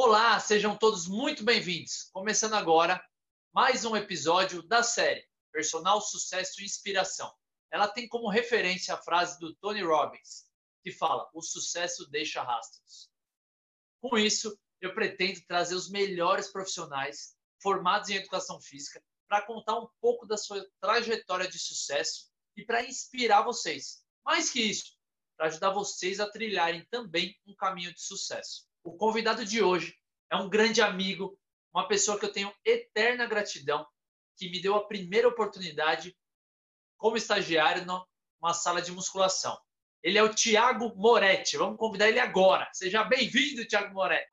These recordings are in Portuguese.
Olá, sejam todos muito bem-vindos. Começando agora mais um episódio da série Personal Sucesso e Inspiração. Ela tem como referência a frase do Tony Robbins, que fala: "O sucesso deixa rastros". Com isso, eu pretendo trazer os melhores profissionais formados em educação física para contar um pouco da sua trajetória de sucesso e para inspirar vocês. Mais que isso, para ajudar vocês a trilharem também um caminho de sucesso. O convidado de hoje é um grande amigo, uma pessoa que eu tenho eterna gratidão, que me deu a primeira oportunidade como estagiário numa sala de musculação. Ele é o Tiago Moretti. Vamos convidar ele agora. Seja bem-vindo, Tiago Moretti.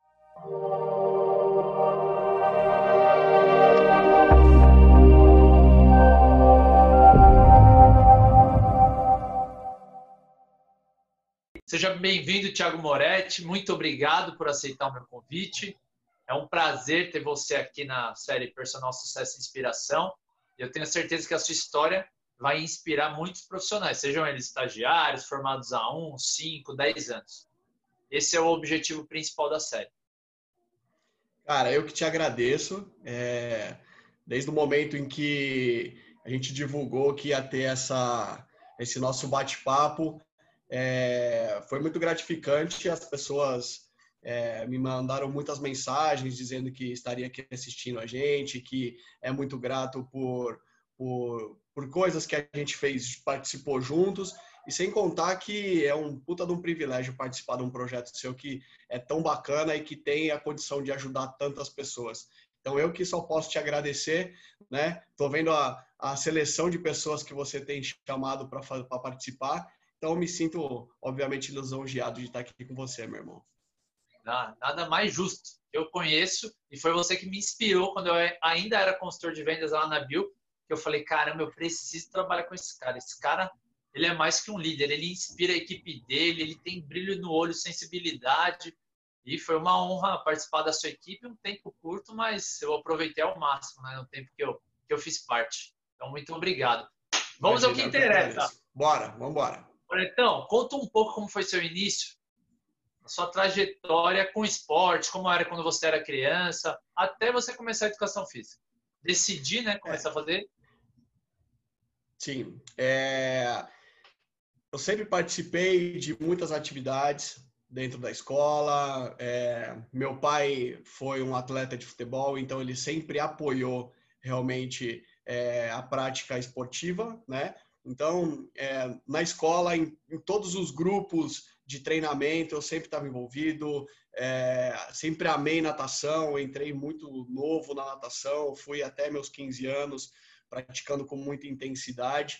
Seja bem-vindo, Thiago Moretti. Muito obrigado por aceitar o meu convite. É um prazer ter você aqui na série Personal Sucesso e Inspiração. Eu tenho certeza que a sua história vai inspirar muitos profissionais, sejam eles estagiários, formados há um, cinco, dez anos. Esse é o objetivo principal da série. Cara, eu que te agradeço. É... Desde o momento em que a gente divulgou que ia ter essa, esse nosso bate-papo, é, foi muito gratificante. As pessoas é, me mandaram muitas mensagens dizendo que estaria aqui assistindo a gente, que é muito grato por, por, por coisas que a gente fez, participou juntos. E sem contar que é um puta de um privilégio participar de um projeto seu que é tão bacana e que tem a condição de ajudar tantas pessoas. Então eu que só posso te agradecer, né? Tô vendo a, a seleção de pessoas que você tem chamado para participar então, eu me sinto, obviamente, lisonjeado de estar aqui com você, meu irmão. Nada mais justo. Eu conheço e foi você que me inspirou quando eu ainda era consultor de vendas lá na Bill, que eu falei, caramba, eu preciso trabalhar com esse cara. Esse cara, ele é mais que um líder, ele inspira a equipe dele, ele tem brilho no olho, sensibilidade. E foi uma honra participar da sua equipe, um tempo curto, mas eu aproveitei ao máximo, né, no tempo que eu, que eu fiz parte. Então, muito obrigado. Vamos Imagina, ao que interessa. Bora, vamos embora. Então, conta um pouco como foi seu início, a sua trajetória com esporte, como era quando você era criança, até você começar a educação física. Decidir, né, começar é. a fazer. Sim. É... Eu sempre participei de muitas atividades dentro da escola. É... Meu pai foi um atleta de futebol, então ele sempre apoiou realmente é, a prática esportiva, né? Então, é, na escola, em, em, todos os grupos de treinamento, eu sempre estava envolvido, é, sempre amei natação, entrei muito novo na natação, fui até meus 15 anos praticando com muita intensidade.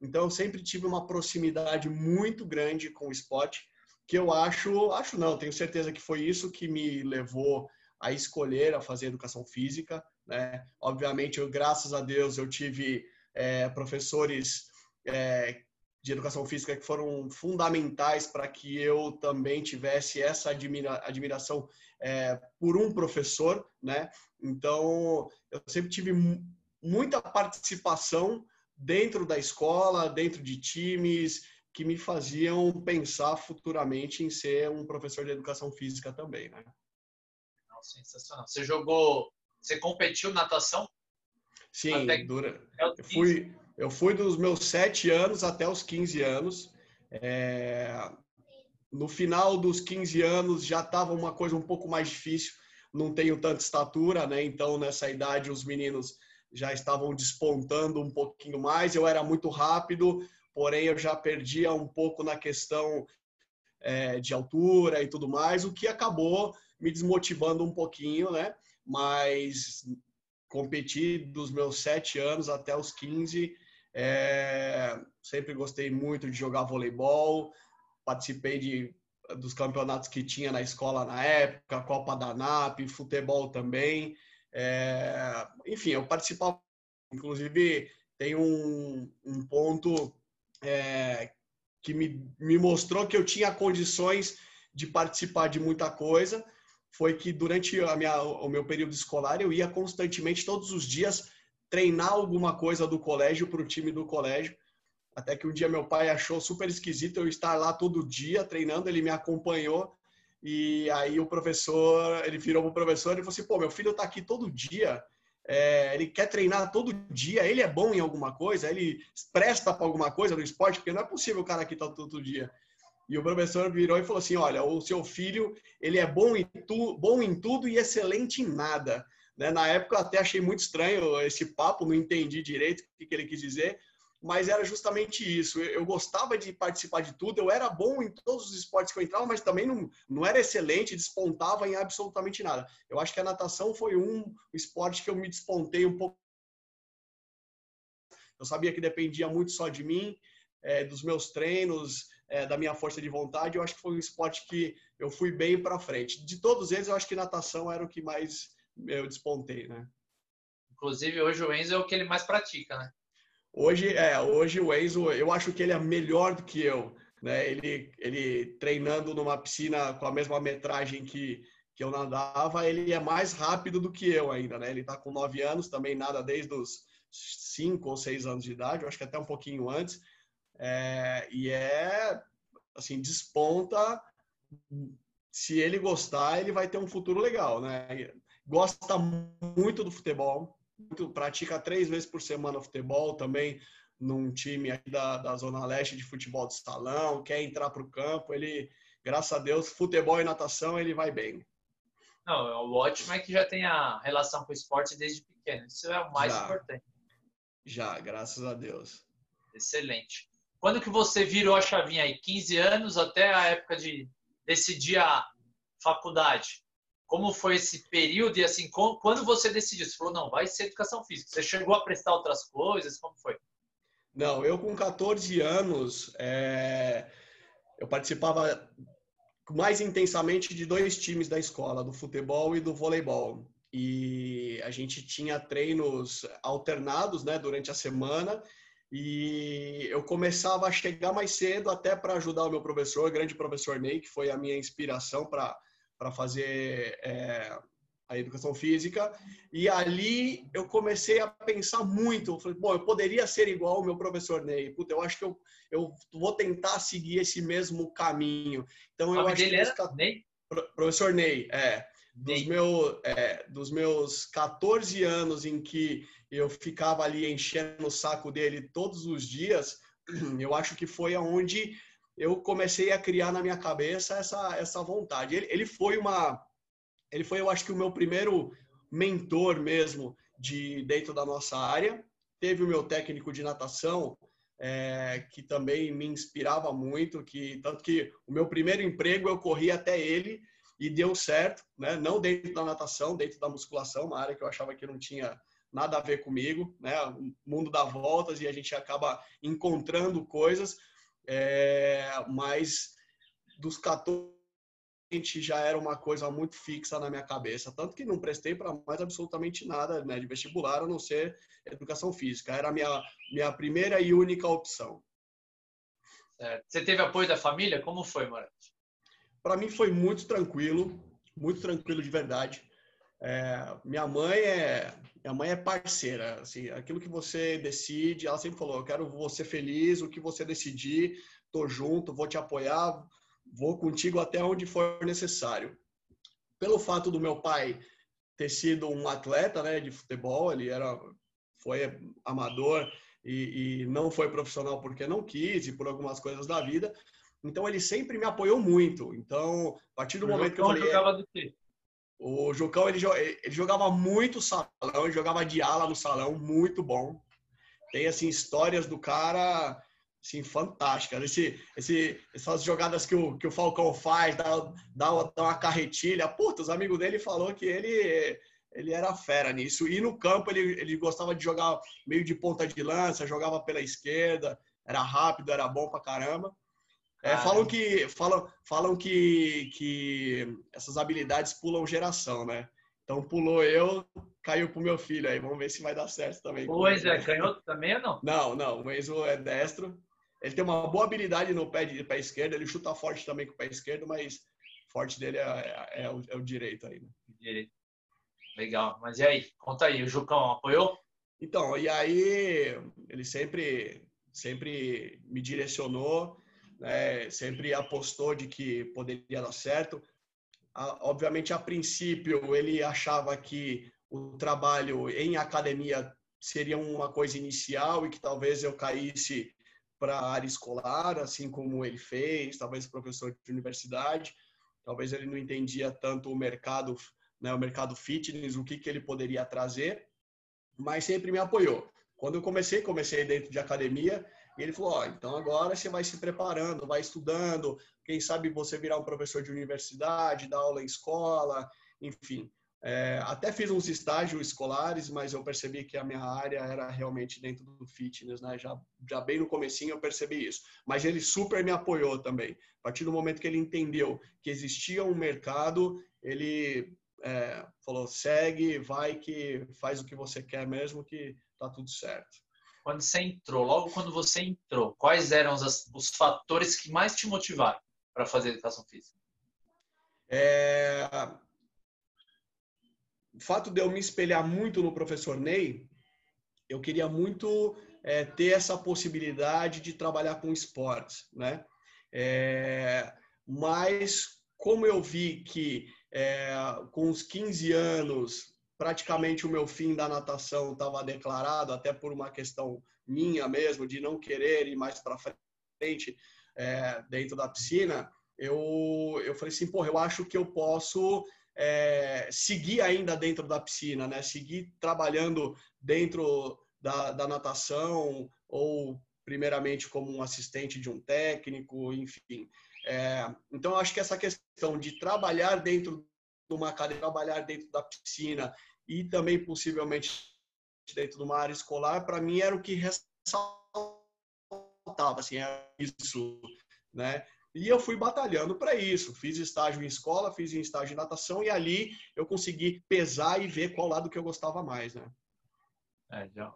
Então, eu sempre tive uma proximidade muito grande com o esporte, que eu acho, acho não, tenho certeza que foi isso que me levou a escolher a fazer educação física. Né? Obviamente, eu, graças a Deus, eu tive é, professores é, de educação física que foram fundamentais para que eu também tivesse essa admira, admiração é, por um professor, né? Então, eu sempre tive muita participação dentro da escola, dentro de times que me faziam pensar futuramente em ser um professor de educação física também, né? sensacional. Você jogou, você competiu natação? Sim, dura. Eu fui eu fui dos meus sete anos até os 15 anos. É... No final dos 15 anos já estava uma coisa um pouco mais difícil. Não tenho tanta estatura, né? Então, nessa idade, os meninos já estavam despontando um pouquinho mais. Eu era muito rápido, porém eu já perdia um pouco na questão é, de altura e tudo mais, o que acabou me desmotivando um pouquinho, né? Mas competi dos meus sete anos até os 15 é, sempre gostei muito de jogar voleibol, participei de, dos campeonatos que tinha na escola na época, Copa da NAP, futebol também. É, enfim, eu participava, inclusive tem um, um ponto é, que me, me mostrou que eu tinha condições de participar de muita coisa, foi que durante a minha, o meu período escolar eu ia constantemente, todos os dias, treinar alguma coisa do colégio para o time do colégio. Até que um dia meu pai achou super esquisito eu estar lá todo dia treinando, ele me acompanhou E aí o professor, ele virou pro professor e falou assim, pô, meu filho tá aqui todo dia, é, ele quer treinar todo dia, ele é bom em alguma coisa, ele presta para alguma coisa no esporte, porque não é possível o cara aqui tá todo dia. E o professor virou e falou assim, olha, o seu filho, ele é bom em, tu, bom em tudo e excelente em nada. Né? Na época eu até achei muito estranho esse papo, não entendi direito o que ele quis dizer, mas era justamente isso. Eu gostava de participar de tudo, eu era bom em todos os esportes que eu entrava, mas também não, não era excelente, despontava em absolutamente nada. Eu acho que a natação foi um esporte que eu me despontei um pouco. Eu sabia que dependia muito só de mim, é, dos meus treinos, é, da minha força de vontade. Eu acho que foi um esporte que eu fui bem para frente. De todos eles, eu acho que natação era o que mais eu despontei, né? Inclusive, hoje o Enzo é o que ele mais pratica, né? Hoje, é, hoje o Enzo, eu acho que ele é melhor do que eu. Né? Ele, ele treinando numa piscina com a mesma metragem que, que eu nadava, ele é mais rápido do que eu ainda, né? Ele está com nove anos, também nada desde os cinco ou seis anos de idade, eu acho que até um pouquinho antes. É, e é, assim, desponta. Se ele gostar, ele vai ter um futuro legal, né? Gosta muito do futebol, pratica três vezes por semana futebol também num time da, da Zona Leste de futebol de salão, quer entrar para o campo, ele, graças a Deus, futebol e natação, ele vai bem. Não, o ótimo é que já tem a relação com o esporte desde pequeno, isso é o mais já, importante. Já, graças a Deus. Excelente. Quando que você virou a chavinha aí? 15 anos até a época de decidir a faculdade? Como foi esse período e assim, quando você decidiu? Você falou, não, vai ser educação física. Você chegou a prestar outras coisas? Como foi? Não, eu com 14 anos, é... eu participava mais intensamente de dois times da escola, do futebol e do voleibol. E a gente tinha treinos alternados, né, durante a semana. E eu começava a chegar mais cedo até para ajudar o meu professor, o grande professor Ney, que foi a minha inspiração para fazer é, a educação física. E ali eu comecei a pensar muito. Eu falei, bom, eu poderia ser igual o meu professor Ney. Puta, eu acho que eu, eu vou tentar seguir esse mesmo caminho. Então, eu acho que... Era Ney? Professor Ney, é. Dos, meu, é, dos meus 14 anos em que eu ficava ali enchendo o saco dele todos os dias, eu acho que foi aonde eu comecei a criar na minha cabeça essa, essa vontade. Ele, ele foi uma, ele foi, eu acho que o meu primeiro mentor mesmo de dentro da nossa área. Teve o meu técnico de natação, é, que também me inspirava muito, que tanto que o meu primeiro emprego eu corri até ele e deu certo, né? Não dentro da natação, dentro da musculação, uma área que eu achava que não tinha nada a ver comigo, né? O mundo dá voltas e a gente acaba encontrando coisas, é, mas dos 14 já era uma coisa muito fixa na minha cabeça, tanto que não prestei para mais absolutamente nada né, de vestibular, a não ser educação física. Era a minha, minha primeira e única opção. Você teve apoio da família? Como foi, Marante? Para mim foi muito tranquilo, muito tranquilo de verdade. É, minha mãe é minha mãe é parceira, assim, aquilo que você decide, ela sempre falou, eu quero você feliz, o que você decidir, tô junto, vou te apoiar, vou contigo até onde for necessário. Pelo fato do meu pai ter sido um atleta, né, de futebol, ele era foi amador e, e não foi profissional porque não quis e por algumas coisas da vida. Então ele sempre me apoiou muito. Então, a partir do o momento que eu falei, jogava do quê? O Jucão, ele, ele jogava muito salão, ele jogava de ala no salão, muito bom. Tem, assim, histórias do cara, assim, fantásticas. Esse, esse, essas jogadas que o, que o Falcão faz, dá, dá, uma carretilha. Puta, os amigos dele falou que ele, ele era fera nisso. E no campo ele, ele gostava de jogar meio de ponta de lança, jogava pela esquerda, era rápido, era bom pra caramba. É, falam que falam, falam que, que essas habilidades pulam geração, né? Então pulou eu, caiu pro meu filho aí. Vamos ver se vai dar certo também. O Enzo é canhoto também ou não? Não, não. O Enzo é destro. Ele tem uma boa habilidade no pé, de, pé esquerdo. Ele chuta forte também com o pé esquerdo, mas forte dele é, é, é, o, é o, direito aí. Né? Direito. Legal. Mas e aí? Conta aí. O Jucão apoiou? Então, e aí ele sempre, sempre me direcionou né, sempre apostou de que poderia dar certo. obviamente, a princípio, ele achava que o trabalho em academia seria uma coisa inicial e que talvez eu caísse para a área escolar, assim como ele fez, talvez professor de universidade. Talvez ele não entendia tanto o mercado, né, o mercado fitness, o que, que ele poderia trazer, mas sempre me apoiou. Quando eu comecei, comecei dentro de academia, e ele falou: oh, então agora você vai se preparando, vai estudando, quem sabe você virar um professor de universidade, dar aula em escola, enfim. É, até fiz uns estágios escolares, mas eu percebi que a minha área era realmente dentro do fitness, né? Já, já bem no comecinho eu percebi isso. Mas ele super me apoiou também. A partir do momento que ele entendeu que existia um mercado, ele é, falou, segue, vai que faz o que você quer mesmo, que tá tudo certo. Quando você entrou, logo quando você entrou, quais eram os, os fatores que mais te motivaram para fazer educação física? É, o fato de eu me espelhar muito no professor Ney, eu queria muito é, ter essa possibilidade de trabalhar com esportes, né? É, mas como eu vi que é, com os 15 anos, praticamente o meu fim da natação estava declarado, até por uma questão minha mesmo, de não querer ir mais para frente é, dentro da piscina, eu, eu falei assim, porra, eu acho que eu posso é, seguir ainda dentro da piscina, né? Seguir trabalhando dentro da, da natação ou primeiramente como um assistente de um técnico, enfim. É, então, acho que essa questão de trabalhar dentro uma cadeia, trabalhar dentro da piscina e também possivelmente dentro de uma área escolar, para mim era o que ressaltava, assim, é isso, né? E eu fui batalhando para isso. Fiz estágio em escola, fiz estágio em natação e ali eu consegui pesar e ver qual lado que eu gostava mais, né? É, já.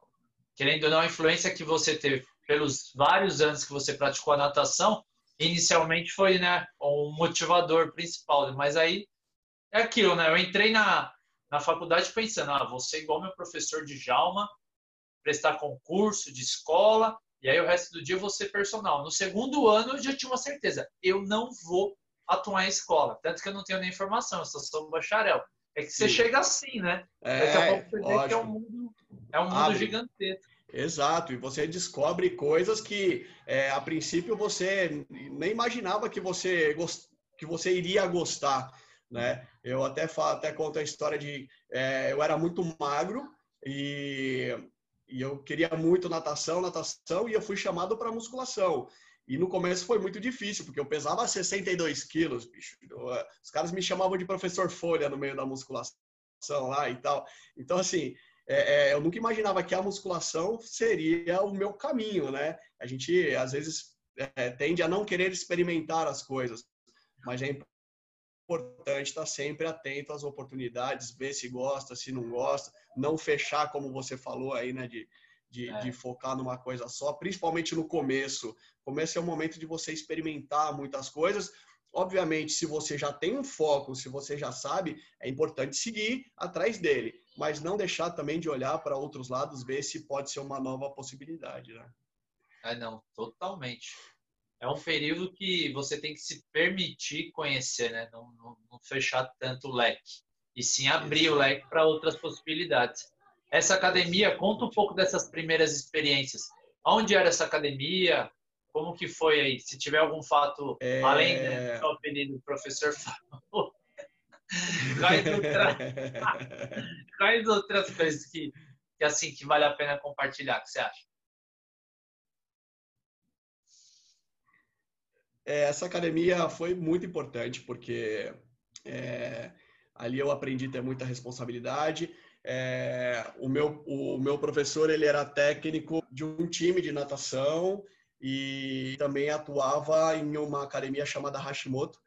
Querendo ou não, a influência que você teve pelos vários anos que você praticou a natação, inicialmente foi, né, um motivador principal. Mas aí é aquilo, né? Eu entrei na, na faculdade pensando, ah, vou ser igual meu professor de Jalma, prestar concurso de escola e aí o resto do dia eu vou ser personal. No segundo ano eu já tinha uma certeza, eu não vou atuar em escola. Tanto que eu não tenho nem informação, eu só sou bacharel. É que você Sim. chega assim, né? É, Daqui a pouco você vê que é um mundo, é um mundo gigantesco. Exato, e você descobre coisas que é, a princípio você nem imaginava que você, gost... que você iria gostar, né? Eu até falo, até conto a história de é, eu era muito magro e e eu queria muito natação, natação, e eu fui chamado para musculação. E no começo foi muito difícil, porque eu pesava 62 quilos, bicho. Eh, os caras me chamavam de professor Folha no meio da musculação lá e tal. Então, assim, é, é, eu nunca imaginava que a musculação seria o meu caminho, né? A gente, às vezes, é, tende a não querer experimentar as coisas, mas é importante estar sempre atento às oportunidades, ver se gosta, se não gosta, não fechar, como você falou aí, né, de, de, é. de, focar numa coisa só, principalmente no começo. Começo é o momento de você experimentar muitas coisas. Obviamente, se você já tem um foco, se você já sabe, é importante seguir atrás dele, mas não deixar também de olhar para outros lados, ver se pode ser uma nova possibilidade, né? É, não, totalmente é um período que você tem que se permitir conhecer, né? Não, não, não fechar tanto o leque. E sim abrir o leque para outras possibilidades. Essa academia, conta um pouco dessas primeiras experiências. Onde era essa academia? Como que foi aí? Se tiver algum fato, é... além né, do apelido do professor falou, quais outras coisas que, que, assim, que vale a pena compartilhar, que você acha? Essa academia foi muito importante porque é, ali eu aprendi a ter muita responsabilidade. É, o, meu, o meu professor ele era técnico de um time de natação e também atuava em uma academia chamada Hashimoto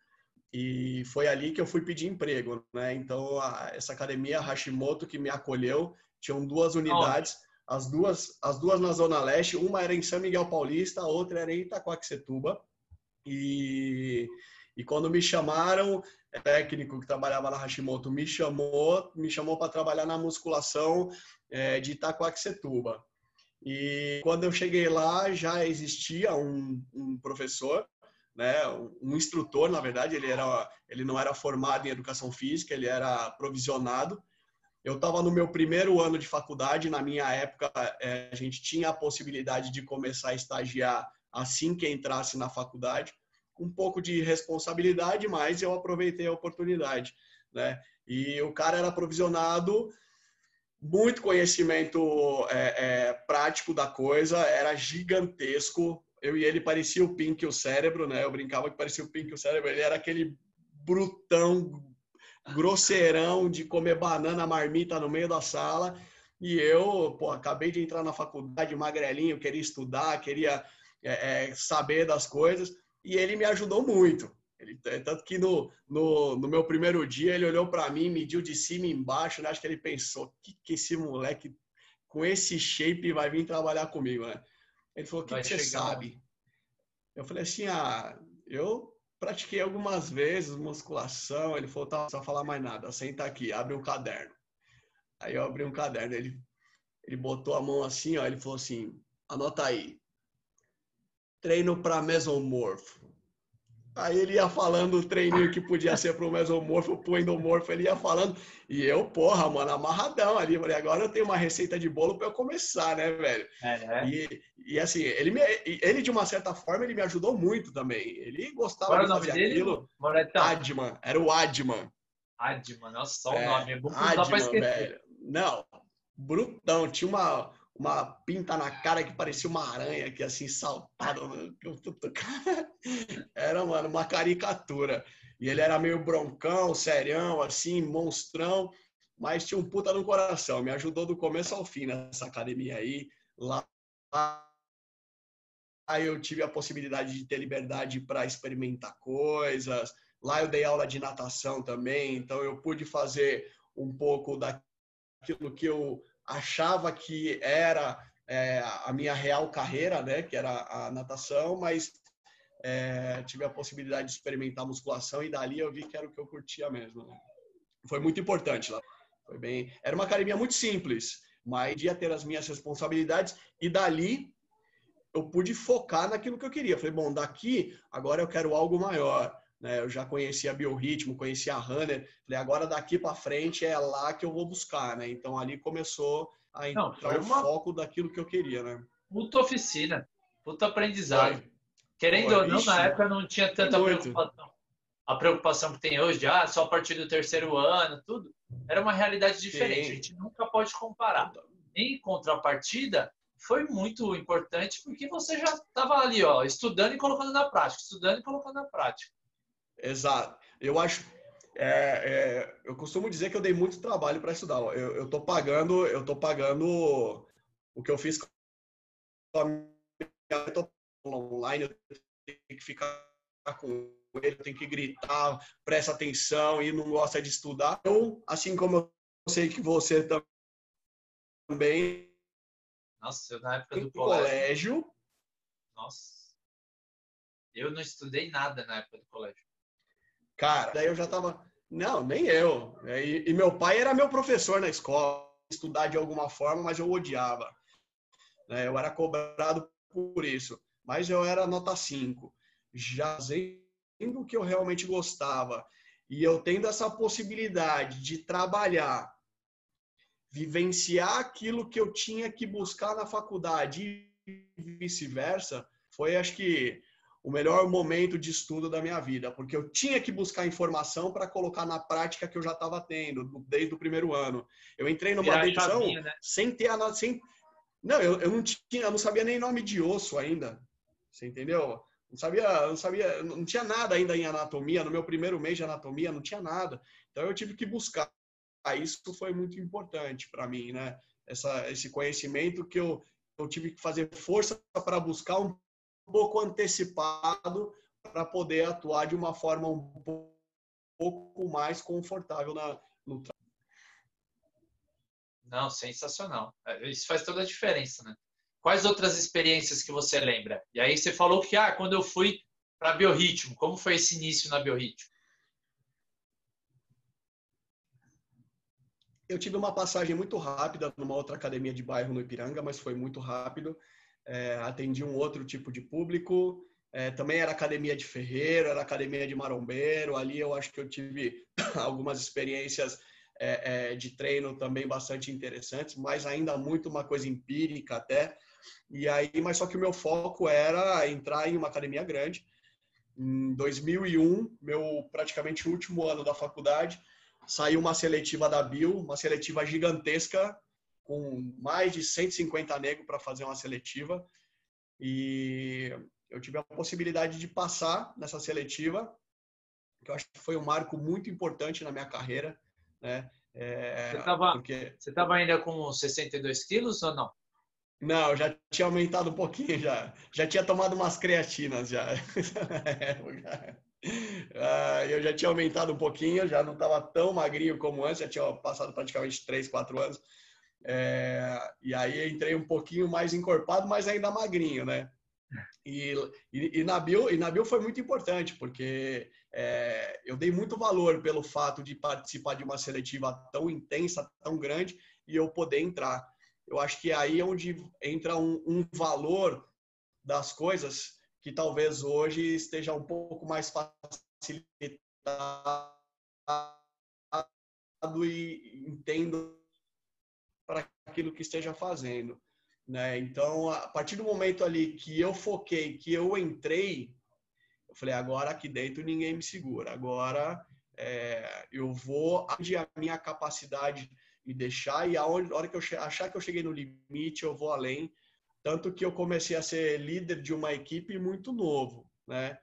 e foi ali que eu fui pedir emprego, né? Então a, essa academia Hashimoto que me acolheu tinham duas unidades, oh. as duas as duas na zona leste, uma era em São Miguel Paulista, a outra era em Itacoaxetuba. E, e quando me chamaram, o técnico que trabalhava na Hashimoto me chamou, me chamou para trabalhar na musculação é, de Itacoaxetuba. E quando eu cheguei lá, já existia um, um professor, né? Um instrutor, na verdade, ele era, ele não era formado em educação física, ele era provisionado. Eu estava no meu primeiro ano de faculdade. Na minha época, é, a gente tinha a possibilidade de começar a estagiar assim que entrasse na faculdade. Um pouco de responsabilidade, mas eu aproveitei a oportunidade, né? E o cara era provisionado muito conhecimento é, é, prático da coisa, era gigantesco. Eu e ele parecia o Pink o cérebro, né? Eu brincava que parecia o Pink o cérebro. Ele era aquele brutão, grosseirão de comer banana marmita no meio da sala. E eu, pô, acabei de entrar na faculdade, magrelinho, queria estudar, queria é, é saber das coisas. E ele me ajudou muito. Ele, é, tanto que no, no, no, meu primeiro dia ele olhou para mim, mediu de cima e embaixo, né? acho que ele pensou, que, que esse moleque com esse shape vai vir trabalhar comigo, né? Ele falou, o que, que você sabe? Eu falei assim, ah, eu pratiquei algumas vezes musculação. Ele falou, tá, não precisa falar mais nada, senta aqui, abre um caderno. Aí eu abri um caderno, ele, ele botou a mão assim, ó, ele falou assim, anota aí, treino para mesomorfo. Aí ele ia falando o treininho que podia ser pro mesomorfo, pro endomorfo, ele ia falando. E eu, porra, mano, amarradão ali. Falei, agora eu tenho uma receita de bolo para eu começar, né, velho? É, né? E, e assim, ele, me, ele de uma certa forma, ele me ajudou muito também. Ele gostava Qual de fazer dele, aquilo. Moretão? Adman, era o Adman. Adman, nossa, só o é, nome. É bom Adman, velho. Não, brutão. Tinha uma uma pinta na cara que parecia uma aranha que assim saltada. Era, mano, uma caricatura. E ele era meio broncão, serião, assim, monstrão, mas tinha um puta no coração. Me ajudou do começo ao fim nessa academia aí. Lá Aí eu tive a possibilidade de ter liberdade para experimentar coisas. Lá eu dei aula de natação também, então eu pude fazer um pouco daquilo que eu achava que era é, a minha real carreira, né, que era a natação, mas é, tive a possibilidade de experimentar musculação e dali eu vi que era o que eu curtia mesmo. Né? Foi muito importante lá. Foi bem, era uma academia muito simples, mas ia ter as minhas responsabilidades e dali eu pude focar naquilo que eu queria. Falei, bom, daqui agora eu quero algo maior. Né? Eu já conhecia Biorritmo, conhecia a Runner. Falei, agora daqui para frente é lá que eu vou buscar, né? Então ali começou a entrar Não, o uma... foco daquilo que eu queria, né? Puta oficina, puta aprendizado. Foi. Querendo foi, ou não, na época não tinha tanta preocupação. A preocupação que tem hoje, ah, só a partir do terceiro ano, tudo. Era uma realidade diferente. Sim. A gente nunca pode comparar. Em contrapartida, foi muito importante porque você já estava ali, ó, estudando e colocando na prática, estudando e colocando na prática. Exato. Eu acho. É, é, eu costumo dizer que eu dei muito trabalho para estudar. Eu, eu tô pagando, eu tô pagando o que eu fiz com a minha online, eu tenho que ficar com ele, eu tenho que gritar, presta atenção e não gosta de estudar. Eu, assim como eu sei que você também. Nossa, eu na época do colégio. colégio. Nossa. Eu não estudei nada na época do colégio. Cara, daí eu já tava. Não, nem eu. E, e meu pai era meu professor na escola, estudar de alguma forma, mas eu odiava. Né? Eu era cobrado por isso. Mas eu era nota 5. Já fazendo o que eu realmente gostava. E eu tendo essa possibilidade de trabalhar, vivenciar aquilo que eu tinha que buscar na faculdade e vice-versa, foi acho que o melhor momento de estudo da minha vida, porque eu tinha que buscar informação para colocar na prática que eu já estava tendo desde o primeiro ano. Eu entrei numa edição né? sem ter a sem Não, eu, eu não tinha, eu não sabia nem nome de osso ainda. Você entendeu? Não sabia, não sabia, não tinha nada ainda em anatomia, no meu primeiro mês de anatomia não tinha nada. Então eu tive que buscar. Isso foi muito importante para mim, né? Essa, esse conhecimento que eu, eu tive que fazer força para buscar um pouco antecipado para poder atuar de uma forma um pouco mais confortável na, no trabalho. Não, sensacional. É, isso faz toda a diferença, né? Quais outras experiências que você lembra? E aí você falou que, ah, quando eu fui para Biorritmo, como foi esse início na Biorritmo? Eu tive uma passagem muito rápida numa outra academia de bairro no Ipiranga, mas foi muito rápido é, um outro tipo de público, é, também era academia de ferreiro, era academia de marombeiro. Ali eu acho que eu tive algumas experiências é, é, de treino também bastante interessantes, mas ainda muito uma coisa empírica até. E aí, mas só que o meu foco era entrar em uma academia grande. Em 2001, meu praticamente último ano da faculdade, saiu uma seletiva da Bill, uma seletiva gigantesca, com mais de 150 negros para fazer uma seletiva. E eu tive a possibilidade de passar nessa seletiva, que eu acho que foi um marco muito importante na minha carreira. Né? É, você estava porque... ainda com 62 quilos ou não? Não, já tinha aumentado um pouquinho, já. Já tinha tomado umas creatinas já. Ah, eu já tinha aumentado um pouquinho, já não estava tão magrinho como antes, já tinha passado praticamente 3, 4 anos. É, e aí entrei um pouquinho mais encorpado, mas ainda magrinho, né? E, e, e, na Bio, e na Bio foi muito importante, porque é, eu dei muito valor pelo fato de participar de uma seletiva tão intensa, tão grande, e eu poder entrar eu acho que é aí onde entra um, um valor das coisas que talvez hoje esteja um pouco mais facilitado e entendo para aquilo que esteja fazendo. Né? Então, a partir do momento ali que eu foquei, que eu entrei, eu falei, agora aqui dentro ninguém me segura. Agora é, eu vou a minha capacidade e deixar, e a hora que eu achar que eu cheguei no limite, eu vou além. Tanto que eu comecei a ser líder de uma equipe muito novo, né?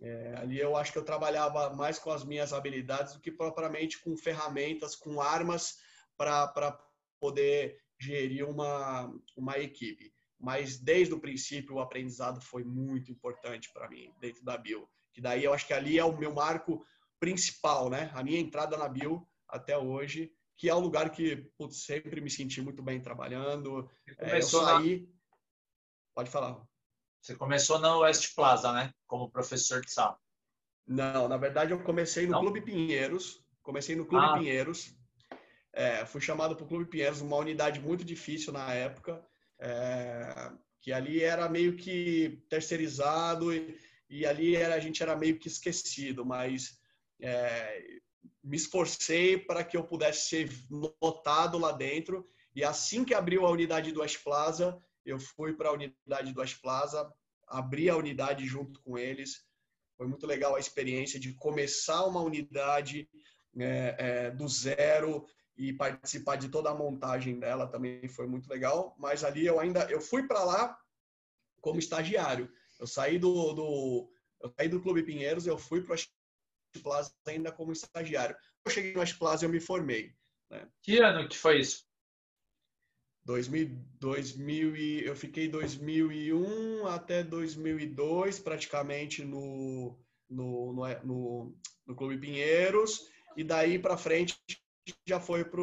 É, ali eu acho que eu trabalhava mais com as minhas habilidades do que propriamente com ferramentas, com armas para poder gerir uma, uma equipe. Mas desde o princípio o aprendizado foi muito importante para mim dentro da Bill. Que daí eu acho que ali é o meu marco principal, né? A minha entrada na Bill até hoje que é um lugar que putz, sempre me senti muito bem trabalhando. É, eu saí. Na... Pode falar. Você começou na West Plaza, né? Como professor de sala. Não, na verdade eu comecei no Não? Clube Pinheiros. Comecei no Clube ah. Pinheiros. É, fui chamado para o Clube Pinheiros, uma unidade muito difícil na época, é, que ali era meio que terceirizado e, e, ali era, a gente era meio que esquecido, mas é, me esforcei para que eu pudesse ser notado lá dentro. E assim que abriu a unidade do West Plaza, eu fui para a unidade do West Plaza, abri a unidade junto com eles. Foi muito legal a experiência de começar uma unidade é, é, do zero e participar de toda a montagem dela também foi muito legal. Mas ali eu ainda eu fui para lá como estagiário. Eu saí do, do eu saí do Clube Pinheiros, eu fui para Plaza ainda como estagiário. Eu cheguei no Plaza eu me formei. Né? Que ano que foi isso? 2000, 2000 e, eu fiquei 2001 até 2002 praticamente no, no, no, no, no Clube Pinheiros e daí para frente já foi para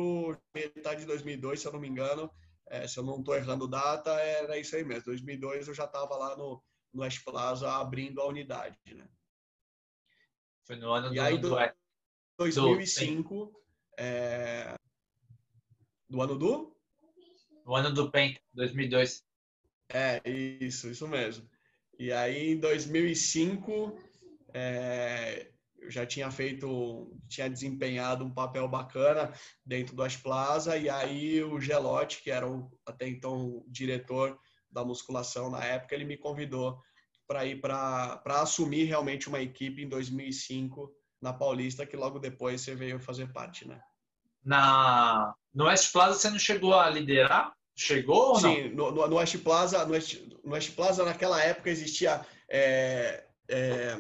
metade de 2002, se eu não me engano, é, se eu não estou errando data, era isso aí mesmo. 2002 eu já estava lá no, no West Plaza abrindo a unidade, né? Foi no ano e do, aí, do, 2005, do, é... do ano do? No ano do PEN, 2002. É, isso, isso mesmo. E aí, em 2005, é, eu já tinha feito, tinha desempenhado um papel bacana dentro do Asplaza, e aí o Gelotti, que era o, até então o diretor da musculação na época, ele me convidou para ir para assumir realmente uma equipe em 2005 na Paulista, que logo depois você veio fazer parte, né? Na no West Plaza você não chegou a liderar? Chegou ou não? Sim, no, no, no West Plaza, no West, no West Plaza naquela época existia é, é,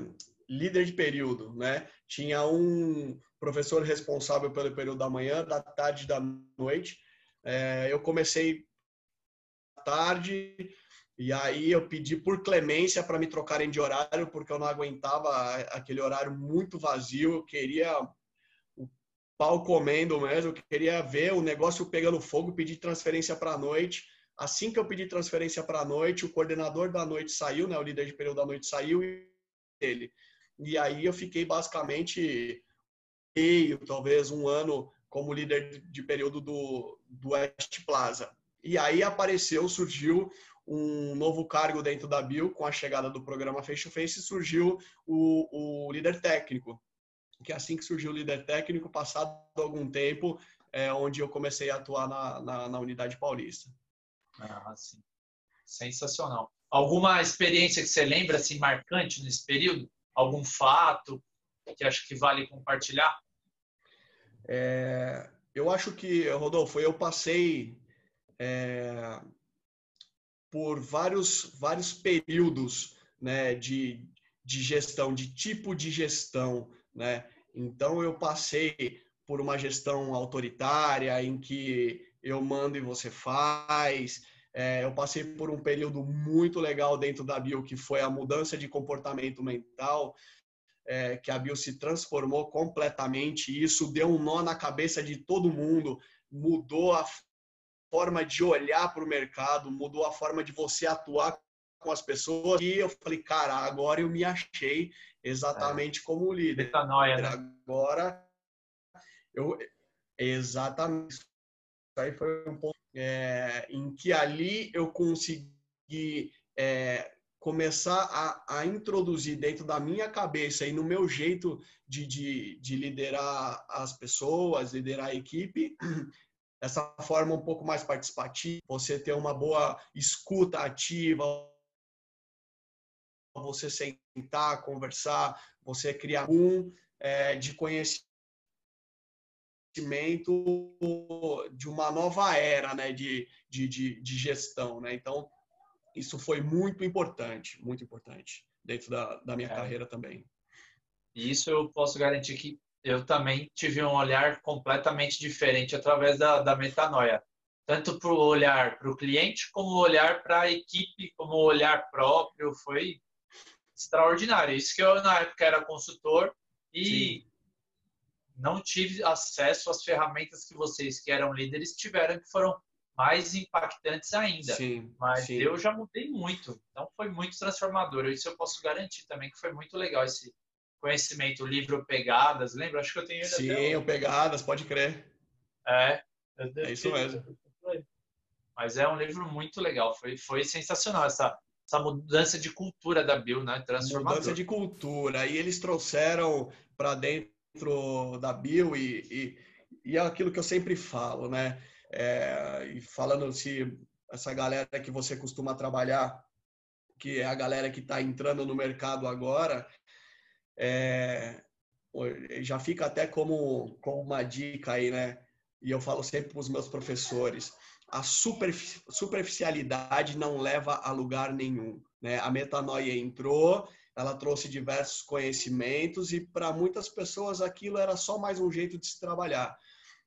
líder de período, né? Tinha um professor responsável pelo período da manhã, da tarde e da noite. É, eu comecei tarde, e aí eu pedi por clemência para me trocarem de horário, porque eu não aguentava aquele horário muito vazio. Eu queria o pau comendo mesmo, eu queria ver o negócio pegando fogo, pedi transferência para a noite. Assim que eu pedi transferência para a noite, o coordenador da noite saiu, né, o líder de período da noite saiu e ele. E aí eu fiquei basicamente meio, talvez um ano como líder de período do, do West Plaza. E aí apareceu, surgiu um novo cargo dentro da Bill, com a chegada do programa Face to Face, surgiu o, o líder técnico. Que é assim que surgiu o líder técnico, passado algum tempo, é onde eu comecei a atuar na, na, na unidade paulista. Ah, sim. Sensacional. Alguma experiência que você lembra assim marcante nesse período? Algum fato que acho que vale compartilhar? É, eu acho que, Rodolfo, eu passei é, por vários, vários períodos né, de, de gestão, de tipo de gestão. Né? Então, eu passei por uma gestão autoritária em que eu mando e você faz. É, eu passei por um período muito legal dentro da Bio, que foi a mudança de comportamento mental, é, que a Bio se transformou completamente. E isso deu um nó na cabeça de todo mundo, mudou a forma de olhar para o mercado, mudou a forma de você atuar com as pessoas. E eu falei, cara, agora eu me achei exatamente é. como líder. Metanoia, né? Agora, eu exatamente. Isso aí foi um ponto é, em que ali eu consegui é, começar a, a, introduzir dentro da minha cabeça e no meu jeito de, de, de liderar as pessoas, liderar a equipe, essa forma um pouco mais participativa, você ter uma boa escuta ativa, você sentar, conversar, você criar um é, de conhecimento de uma nova era né, de, de, de, de gestão. Né? Então, isso foi muito importante, muito importante dentro da, da minha é. carreira também. E isso eu posso garantir que eu também tive um olhar completamente diferente através da, da metanoia. Tanto para o olhar para o cliente, como o olhar para a equipe, como o olhar próprio. Foi extraordinário. Isso que eu, na época, era consultor e Sim não tive acesso às ferramentas que vocês, que eram líderes, tiveram, que foram mais impactantes ainda. Sim, Mas sim. eu já mudei muito. Então foi muito transformador. Isso eu posso garantir também que foi muito legal esse conhecimento, o livro Pegadas. Lembra? Acho que eu tenho ele Sim, o Pegadas, pode crer. É. É isso mesmo. Mas é um livro muito legal. Foi, foi sensacional essa, essa mudança de cultura da Bill, né? Transformador. Mudança de cultura. E eles trouxeram para dentro dentro da Bill e, e, e, é aquilo que eu sempre falo, né? É, e falando se essa galera que você costuma trabalhar, que é a galera que está entrando no mercado agora, é, já fica até como, como uma dica aí, né? E eu falo sempre para os meus professores, a superficialidade não leva a lugar nenhum. Né? A metanoia entrou, ela trouxe diversos conhecimentos e para muitas pessoas aquilo era só mais um jeito de se trabalhar.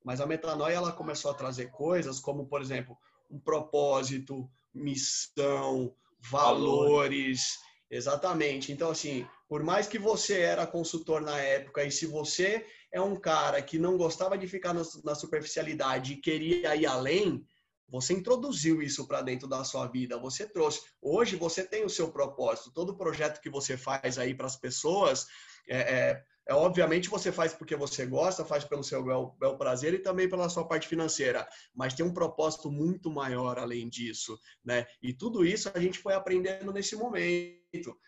Mas a metanoia ela começou a trazer coisas como, por exemplo, um propósito, missão, valores, exatamente. Então assim, por mais que você era consultor na época e se você é um cara que não gostava de ficar na superficialidade e queria ir além, você introduziu isso para dentro da sua vida, você trouxe. Hoje você tem o seu propósito. Todo projeto que você faz aí para as pessoas, é, é, é, obviamente você faz porque você gosta, faz pelo seu bel, bel prazer e também pela sua parte financeira. Mas tem um propósito muito maior além disso, né? E tudo isso a gente foi aprendendo nesse momento.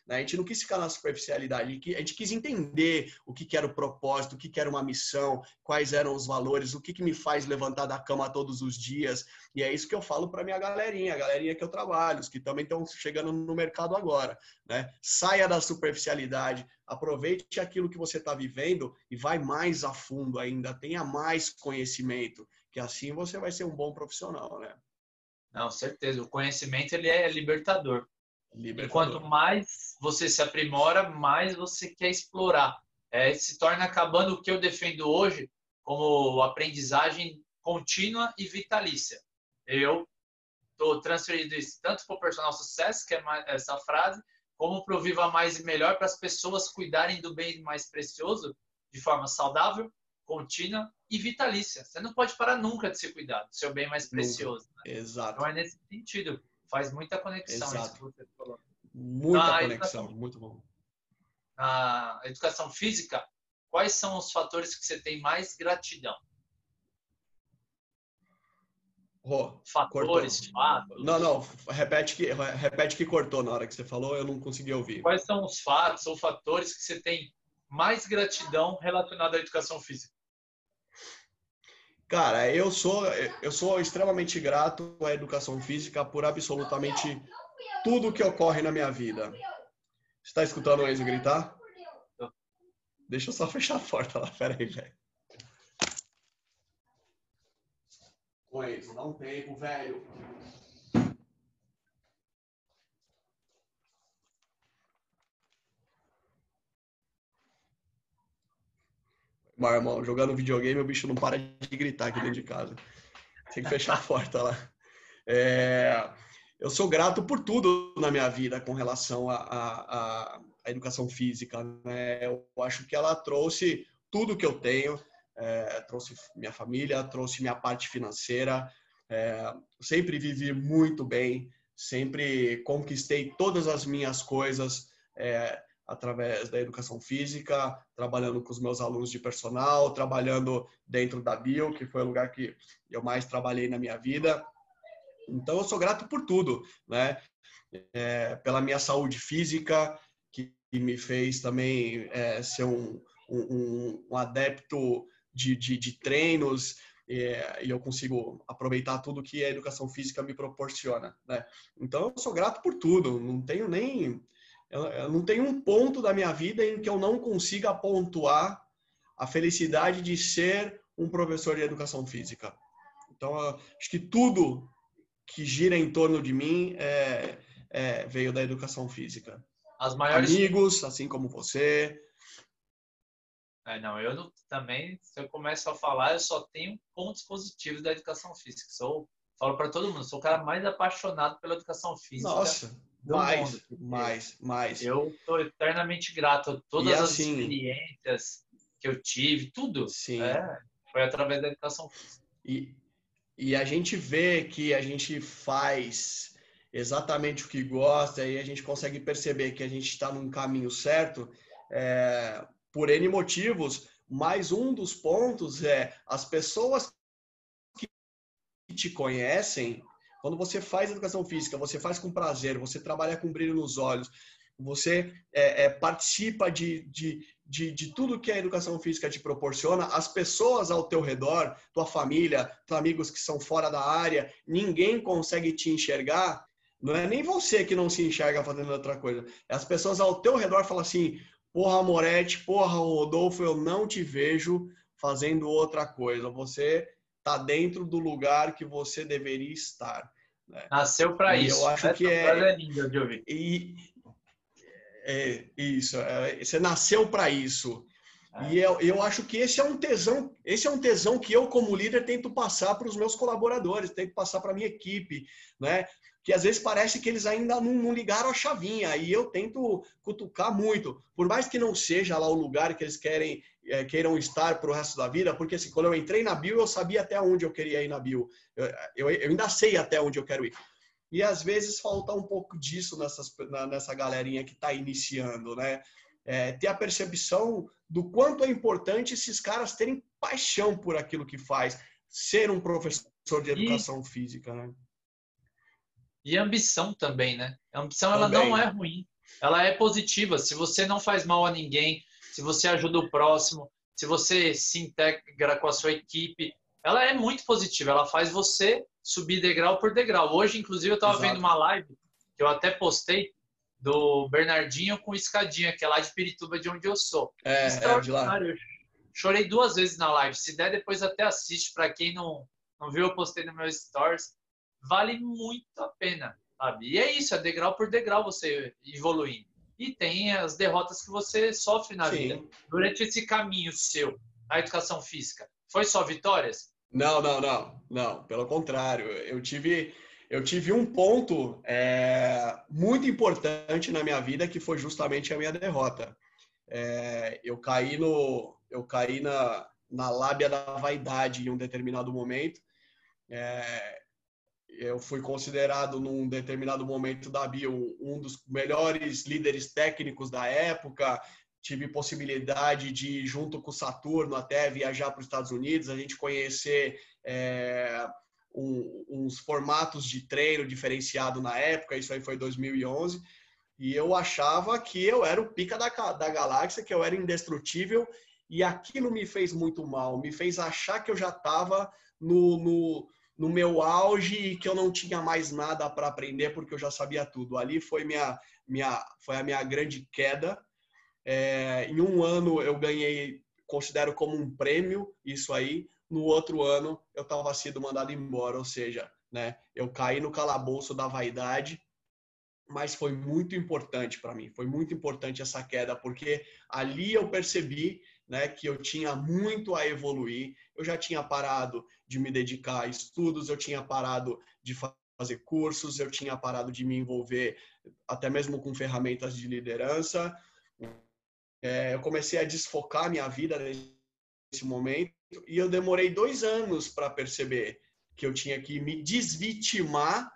Né? A gente não quis ficar na superficialidade, a gente quis entender o que, era o propósito, o que, era uma missão, quais eram os valores, o que, que me faz levantar da cama todos os dias. E é isso que eu falo para minha galerinha, a galerinha que eu trabalho, os que também estão chegando no mercado agora. Né? Saia da superficialidade, aproveite aquilo que você está vivendo e vai mais a fundo ainda, tenha mais conhecimento, que assim você vai ser um bom profissional, né? Não, certeza. O conhecimento ele é libertador. Quanto mais você se aprimora, mais você quer explorar. É, se torna acabando o que eu defendo hoje como aprendizagem contínua e vitalícia. Eu estou transferindo isso tanto para o personal sucesso, que é essa frase, como para o Viva Mais e Melhor, para as pessoas cuidarem do bem mais precioso de forma saudável, contínua e vitalícia. Você não pode parar nunca de se cuidar do seu bem mais precioso. Né? Exato. Então é nesse sentido. Faz muita conexão Exato. isso que você falou. Muita Na conexão, educação, muito bom. Na educação física, quais são os fatores que você tem mais gratidão? Oh, fatores, fatos. Não, não, repete que, repete que cortou na hora que você falou, eu não consegui ouvir. Quais são os fatos ou fatores que você tem mais gratidão relacionada à educação física? Cara, eu sou eu sou extremamente grato à educação física por absolutamente tudo que ocorre na minha vida. Está escutando o Enzo gritar? Deixa eu só fechar a porta lá, peraí, velho. com eles. Dá velho. Meu irmão, jogando videogame, o bicho não para de gritar aqui dentro de casa. Tem que fechar a porta lá. É, eu sou grato por tudo na minha vida com relação à educação física. Né? Eu acho que ela trouxe tudo que eu tenho é, trouxe minha família, trouxe minha parte financeira. É, sempre vivi muito bem, sempre conquistei todas as minhas coisas é, através da educação física, trabalhando com os meus alunos de personal, trabalhando dentro da Bio, que foi o lugar que eu mais trabalhei na minha vida. Então, eu sou grato por tudo, né? É, pela minha saúde física, que me fez também é, ser um, um, um adepto de, de, de treinos é, e eu consigo aproveitar tudo que a educação física me proporciona, né? Então eu sou grato por tudo, não tenho nem eu não tenho um ponto da minha vida em que eu não consiga pontuar a felicidade de ser um professor de educação física. Então acho que tudo que gira em torno de mim é, é, veio da educação física. As maiores amigos, assim como você, é, não, eu não, também, se eu começo a falar, eu só tenho pontos positivos da educação física. Sou, falo para todo mundo, sou o cara mais apaixonado pela educação física. Nossa, mais, mundo. mais, mais. Eu estou eternamente grato a todas e as assim, experiências que eu tive, tudo. Sim. É, foi através da educação física. E, e a gente vê que a gente faz exatamente o que gosta e a gente consegue perceber que a gente está num caminho certo. É, por N motivos, mas um dos pontos é as pessoas que te conhecem, quando você faz educação física, você faz com prazer, você trabalha com brilho nos olhos, você é, é, participa de, de, de, de, tudo que a educação física te proporciona, as pessoas ao teu redor, tua família, teus amigos que são fora da área, ninguém consegue te enxergar, não é nem você que não se enxerga fazendo outra coisa. As pessoas ao teu redor falam assim: Porra, Moretti, porra, Rodolfo, eu não te vejo fazendo outra coisa. Você está dentro do lugar que você deveria estar. Né? Nasceu para isso. Eu acho Essa que é. é linda de ouvir. E, é, isso. É, você nasceu para isso. É. E eu, eu acho que esse é um tesão, esse é um tesão que eu, como líder, tento passar para os meus colaboradores, tento passar para a minha equipe, né? que às vezes parece que eles ainda não, não, ligaram a chavinha. E eu tento cutucar muito, por mais que não seja lá o lugar que eles querem é, queiram estar para o resto da vida, porque assim, quando eu entrei na Bio, eu sabia até onde eu queria ir na Bio. Eu, eu, eu ainda sei até onde eu quero ir. E às vezes falta um pouco disso nessas, nessa galerinha que está iniciando, né? É, ter a percepção do quanto é importante esses caras terem paixão por aquilo que faz, ser um professor de educação e... física, né? E ambição também, né? A ambição ela não é ruim, ela é positiva. Se você não faz mal a ninguém, se você ajuda o próximo, se você se integra com a sua equipe, ela é muito positiva. Ela faz você subir degrau por degrau. Hoje, inclusive, eu estava vendo uma live que eu até postei do Bernardinho com Escadinha, que é lá de Pirituba, de onde eu sou. É, é de lá. chorei duas vezes na live. Se der, depois até assiste. Para quem não, não viu, eu postei no meu stories vale muito a pena, sabe? E é isso, é degrau por degrau você evoluindo. E tem as derrotas que você sofre na Sim. vida. Durante esse caminho seu, na educação física, foi só vitórias? Não, não, não, não. Pelo contrário, eu tive, eu tive um ponto é, muito importante na minha vida que foi justamente a minha derrota. É, eu caí no, eu caí na, na lábia da vaidade em um determinado momento. É, eu fui considerado num determinado momento da Bio um dos melhores líderes técnicos da época. Tive possibilidade de, junto com o Saturno, até viajar para os Estados Unidos, a gente conhecer é, um, uns formatos de treino diferenciado na época, isso aí foi 2011, e eu achava que eu era o pica da, da galáxia, que eu era indestrutível, e aquilo me fez muito mal, me fez achar que eu já estava no, no, no, meu auge e que eu não tinha mais nada para aprender porque eu já sabia tudo. Ali foi, minha, minha, foi a minha grande queda. É, em um ano eu ganhei, considero como um prêmio isso aí, no outro ano eu estava sendo mandado embora, ou seja, né, eu caí no calabouço da vaidade, mas foi muito importante para mim, foi muito importante essa queda, porque ali eu percebi né, que eu tinha muito a evoluir, eu já tinha parado de me dedicar a estudos, eu tinha parado de fazer cursos, eu tinha parado de me envolver até mesmo com ferramentas de liderança, é, eu comecei a desfocar minha vida nesse momento e eu demorei dois anos para perceber que eu tinha que me desvitimar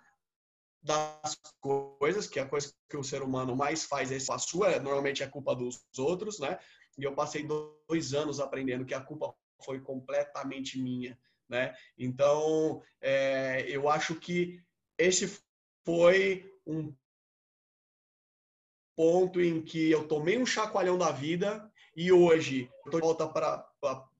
das coisas, que a coisa que o ser humano mais faz é a sua, normalmente é culpa dos outros, né? E eu passei dois anos aprendendo que a culpa foi completamente minha, né? Então, é, eu acho que esse foi um ponto em que eu tomei um chacoalhão da vida e hoje eu tô de volta para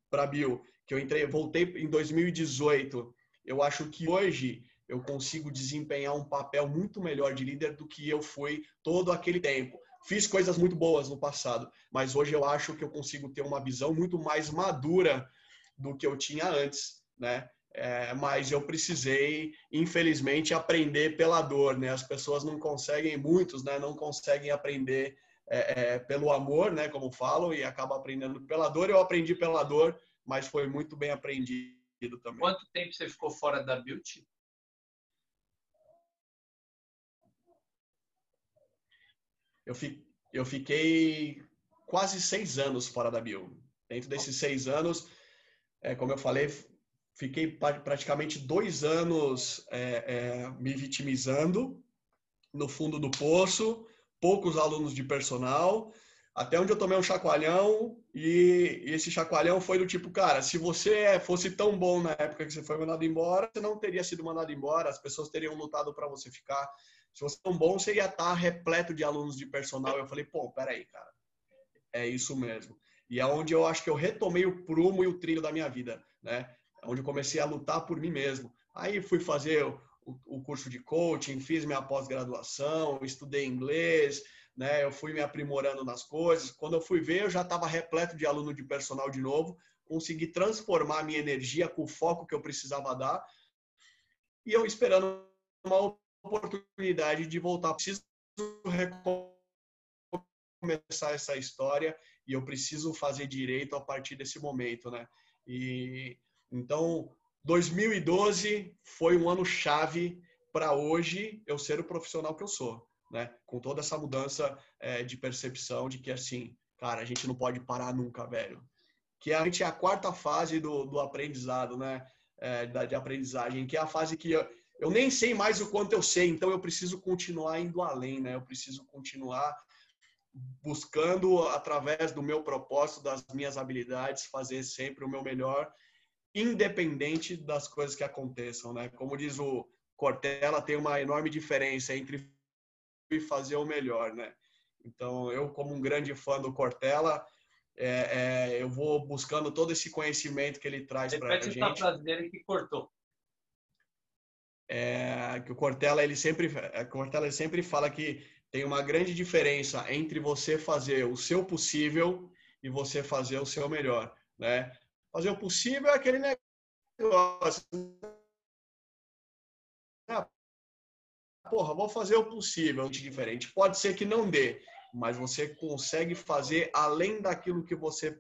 para Bill, que eu entrei, voltei em 2018. Eu acho que hoje eu consigo desempenhar um papel muito melhor de líder do que eu fui todo aquele tempo. Fiz coisas muito boas no passado, mas hoje eu acho que eu consigo ter uma visão muito mais madura do que eu tinha antes, né? É, mas eu precisei, infelizmente, aprender pela dor, né? As pessoas não conseguem, muitos, né? Não conseguem aprender é, é, pelo amor, né, como falam, e acaba aprendendo pela dor. Eu aprendi pela dor, mas foi muito bem aprendido também. Quanto tempo você ficou fora da Beauty? Eu, fi, eu fiquei quase seis anos fora da Bio. Dentro desses seis anos, é, como eu falei, fiquei praticamente dois anos é, é, me vitimizando no fundo do poço, poucos alunos de personal, até onde eu tomei um chacoalhão e, e, esse chacoalhão foi do tipo, cara, se você fosse tão bom na época que você foi mandado embora, você não teria sido mandado embora, as pessoas teriam lutado para você ficar. Se você é tão bom, você ia estar repleto de alunos de personal. Eu falei, pô, peraí, cara, é isso mesmo. E é onde eu acho que eu retomei o prumo e o trilho da minha vida, né? Onde eu comecei a lutar por mim mesmo. Aí fui fazer o, curso de coaching, fiz minha pós-graduação, estudei inglês, né? Eu fui me aprimorando nas coisas. Quando eu fui ver, eu já estava repleto de aluno de personal de novo, consegui transformar a minha energia com o foco que eu precisava dar. E eu esperando uma oportunidade de voltar. Preciso recomeçar essa história e eu preciso fazer direito a partir desse momento, né? E então 2012 foi um ano chave para hoje eu ser o profissional que eu sou, né? Com toda essa mudança é, de percepção de que assim, cara, a gente não pode parar nunca, velho. Que a gente é a quarta fase do, do aprendizado, né? É, da, de aprendizagem, que é a fase que eu, eu nem sei mais o quanto eu sei, então eu preciso continuar indo além, né? Eu preciso continuar buscando através do meu propósito, das minhas habilidades, fazer sempre o meu melhor independente das coisas que aconteçam, né? Como diz o Cortella, tem uma enorme diferença entre fazer o melhor, né? Então, eu como um grande fã do Cortella, é, é, eu vou buscando todo esse conhecimento que ele traz para a gente. Repete frase dele que cortou. É, que o Cortella ele sempre, é, Cortella ele sempre fala que tem uma grande diferença entre você fazer o seu possível e você fazer o seu melhor, né? Fazer o possível é aquele negócio. Porra, vou fazer o possível, diferente. Pode ser que não dê, mas você consegue fazer além daquilo que você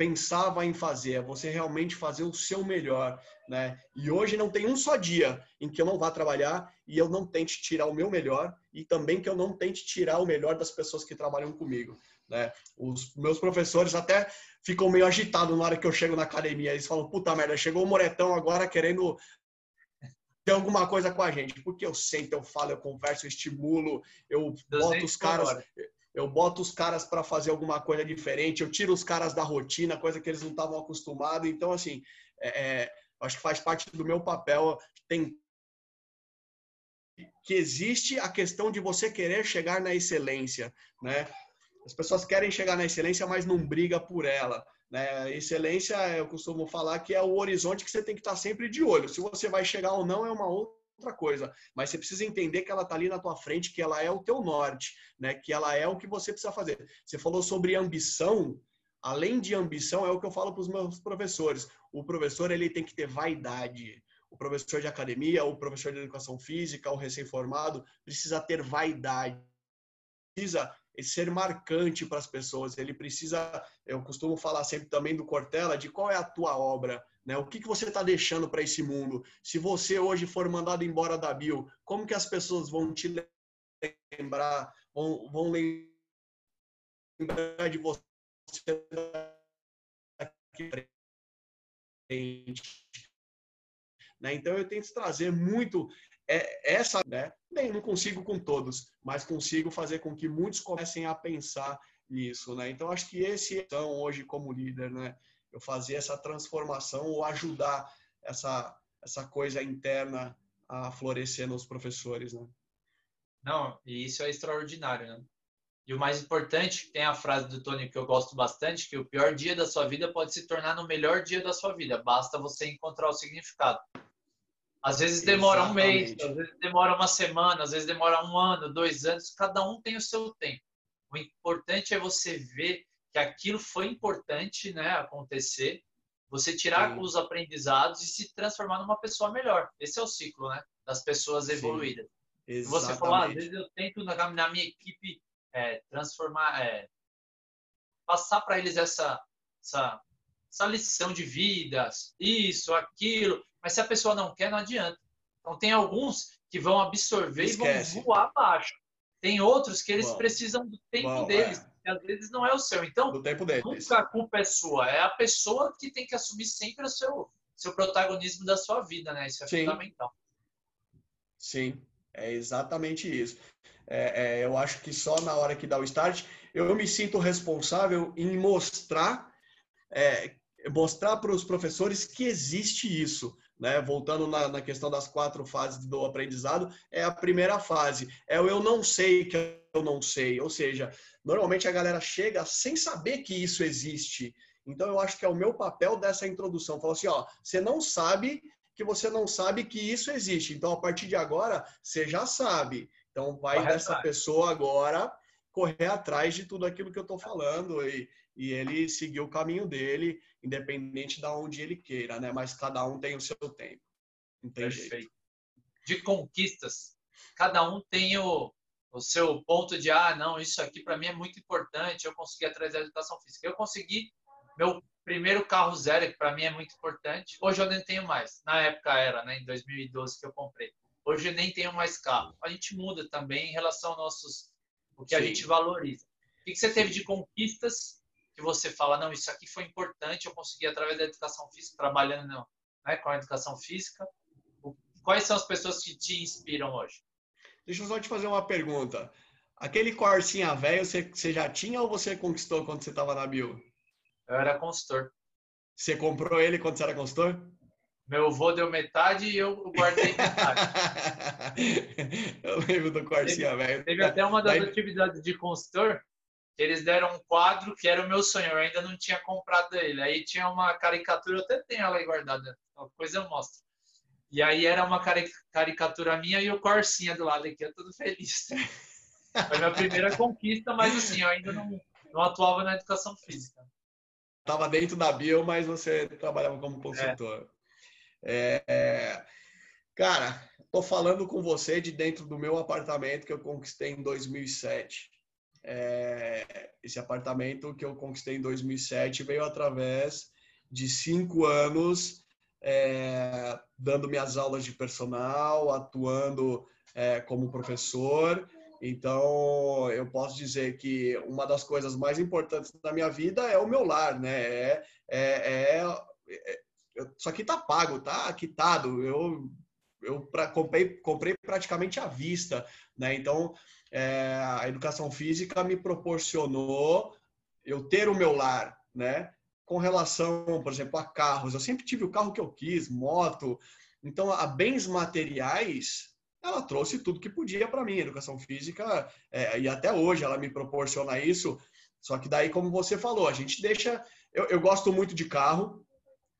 pensava em fazer, é você realmente fazer o seu melhor, né? E hoje não tem um só dia em que eu não vá trabalhar e eu não tente tirar o meu melhor e também que eu não tente tirar o melhor das pessoas que trabalham comigo, né? Os meus professores até ficam meio agitados na hora que eu chego na academia, eles falam: "Puta merda, chegou o Moretão agora querendo ter alguma coisa com a gente", porque eu sento, eu falo, eu converso, eu estimulo, eu boto os caras eu boto os caras para fazer alguma coisa diferente, eu tiro os caras da rotina, coisa que eles não estavam acostumados. Então, assim, é, é, acho que faz parte do meu papel tem que existe a questão de você querer chegar na excelência, né? As pessoas querem chegar na excelência, mas não briga por ela. Né? Excelência, eu costumo falar que é o horizonte que você tem que estar sempre de olho. Se você vai chegar ou não é uma outra coisa, mas você precisa entender que ela está ali na tua frente, que ela é o teu norte, né? Que ela é o que você precisa fazer. Você falou sobre ambição. Além de ambição, é o que eu falo para os meus professores. O professor ele tem que ter vaidade. O professor de academia, o professor de educação física, o recém-formado precisa ter vaidade. Precisa ser marcante para as pessoas. Ele precisa, eu costumo falar sempre também do Cortella, de qual é a tua obra, né? O que, que você está deixando para esse mundo? Se você hoje for mandado embora da Bill, como que as pessoas vão te lembrar, vão, vão lembrar de você daqui frente? Né? Então eu tento trazer muito é, essa, né? Bem, não consigo com todos, mas consigo fazer com que muitos comecem a pensar nisso, né? Então acho que esse é hoje como líder, né? Eu fazer essa transformação ou ajudar essa essa coisa interna a florescer nos professores, né? Não, e isso é extraordinário, né? E o mais importante, tem a frase do Tony que eu gosto bastante, que o pior dia da sua vida pode se tornar no melhor dia da sua vida, basta você encontrar o significado. Às vezes demora Exatamente. um mês, às vezes demora uma semana, às vezes demora um ano, dois anos, cada um tem o seu tempo. O importante é você ver que aquilo foi importante né, acontecer, você tirar Sim. os aprendizados e se transformar numa pessoa melhor. Esse é o ciclo né, das pessoas evoluídas. Você falou, às vezes eu tento na, na minha equipe é, transformar, é, passar para eles essa, essa, essa lição de vidas, isso, aquilo. Mas se a pessoa não quer, não adianta. Então, tem alguns que vão absorver Esquece. e vão voar abaixo. Tem outros que eles Bom. precisam do tempo Bom, deles, é. que às vezes não é o seu. Então, do tempo deles. nunca a culpa é sua. É a pessoa que tem que assumir sempre o seu, seu protagonismo da sua vida, né? Isso é Sim. fundamental. Sim, é exatamente isso. É, é, eu acho que só na hora que dá o start, eu me sinto responsável em mostrar, é, mostrar para os professores que existe isso né? Voltando na, na, questão das quatro fases do aprendizado, é a primeira fase, é o eu não sei que eu não sei. Ou seja, normalmente a galera chega sem saber que isso existe. Então eu acho que é o meu papel dessa introdução. Falar assim, ó, você não sabe que você não sabe que isso existe. Então a partir de agora você já sabe. Então vai Corre dessa atrás. pessoa agora correr atrás de tudo aquilo que eu estou falando e, e ele seguir o caminho dele independente de onde ele queira, né? Mas cada um tem o seu tempo. Não tem Perfeito. Jeito. De conquistas, cada um tem o, o seu ponto de ah, não, isso aqui para mim é muito importante, eu consegui atrás da educação física. Eu consegui meu primeiro carro zero, que para mim é muito importante. Hoje eu nem tenho mais. Na época era, né, em 2012 que eu comprei. Hoje eu nem tenho mais carro. A gente muda também em relação aos nossos o que Sim. a gente valoriza. O que você teve de conquistas que você fala, não, isso aqui foi importante, eu consegui através da educação física, trabalhando né, com a educação física. Quais são as pessoas que te inspiram hoje? Deixa eu só te fazer uma pergunta. Aquele Corsinha velho, você, você já tinha ou você conquistou quando você estava na Bio? Eu era consultor. Você comprou ele quando você era consultor? Meu avô deu metade e eu guardei metade. eu lembro do Corsinha velho. Teve até uma das Daí... atividades de consultor eles deram um quadro que era o meu sonho, eu ainda não tinha comprado ele. Aí tinha uma caricatura, eu até tenho ela aí guardada, coisa eu mostro. E aí era uma caricatura minha e o Corsinha do lado aqui, eu todo feliz. Foi minha primeira conquista, mas assim, eu ainda não, não atuava na educação física. Estava dentro da bio, mas você trabalhava como consultor. É. É, cara, estou falando com você de dentro do meu apartamento que eu conquistei em 2007. É, esse apartamento que eu conquistei em 2007 veio através de cinco anos é, dando minhas aulas de personal, atuando é, como professor. Então, eu posso dizer que uma das coisas mais importantes da minha vida é o meu lar, né? É, é, é, é isso aqui tá pago, tá quitado. Eu, eu pra, comprei, comprei praticamente à vista, né? Então, é, a educação física me proporcionou eu ter o meu lar, né? com relação, por exemplo, a carros. Eu sempre tive o carro que eu quis, moto. Então, a bens materiais, ela trouxe tudo que podia para mim. A educação física, é, e até hoje ela me proporciona isso. Só que daí, como você falou, a gente deixa. Eu, eu gosto muito de carro,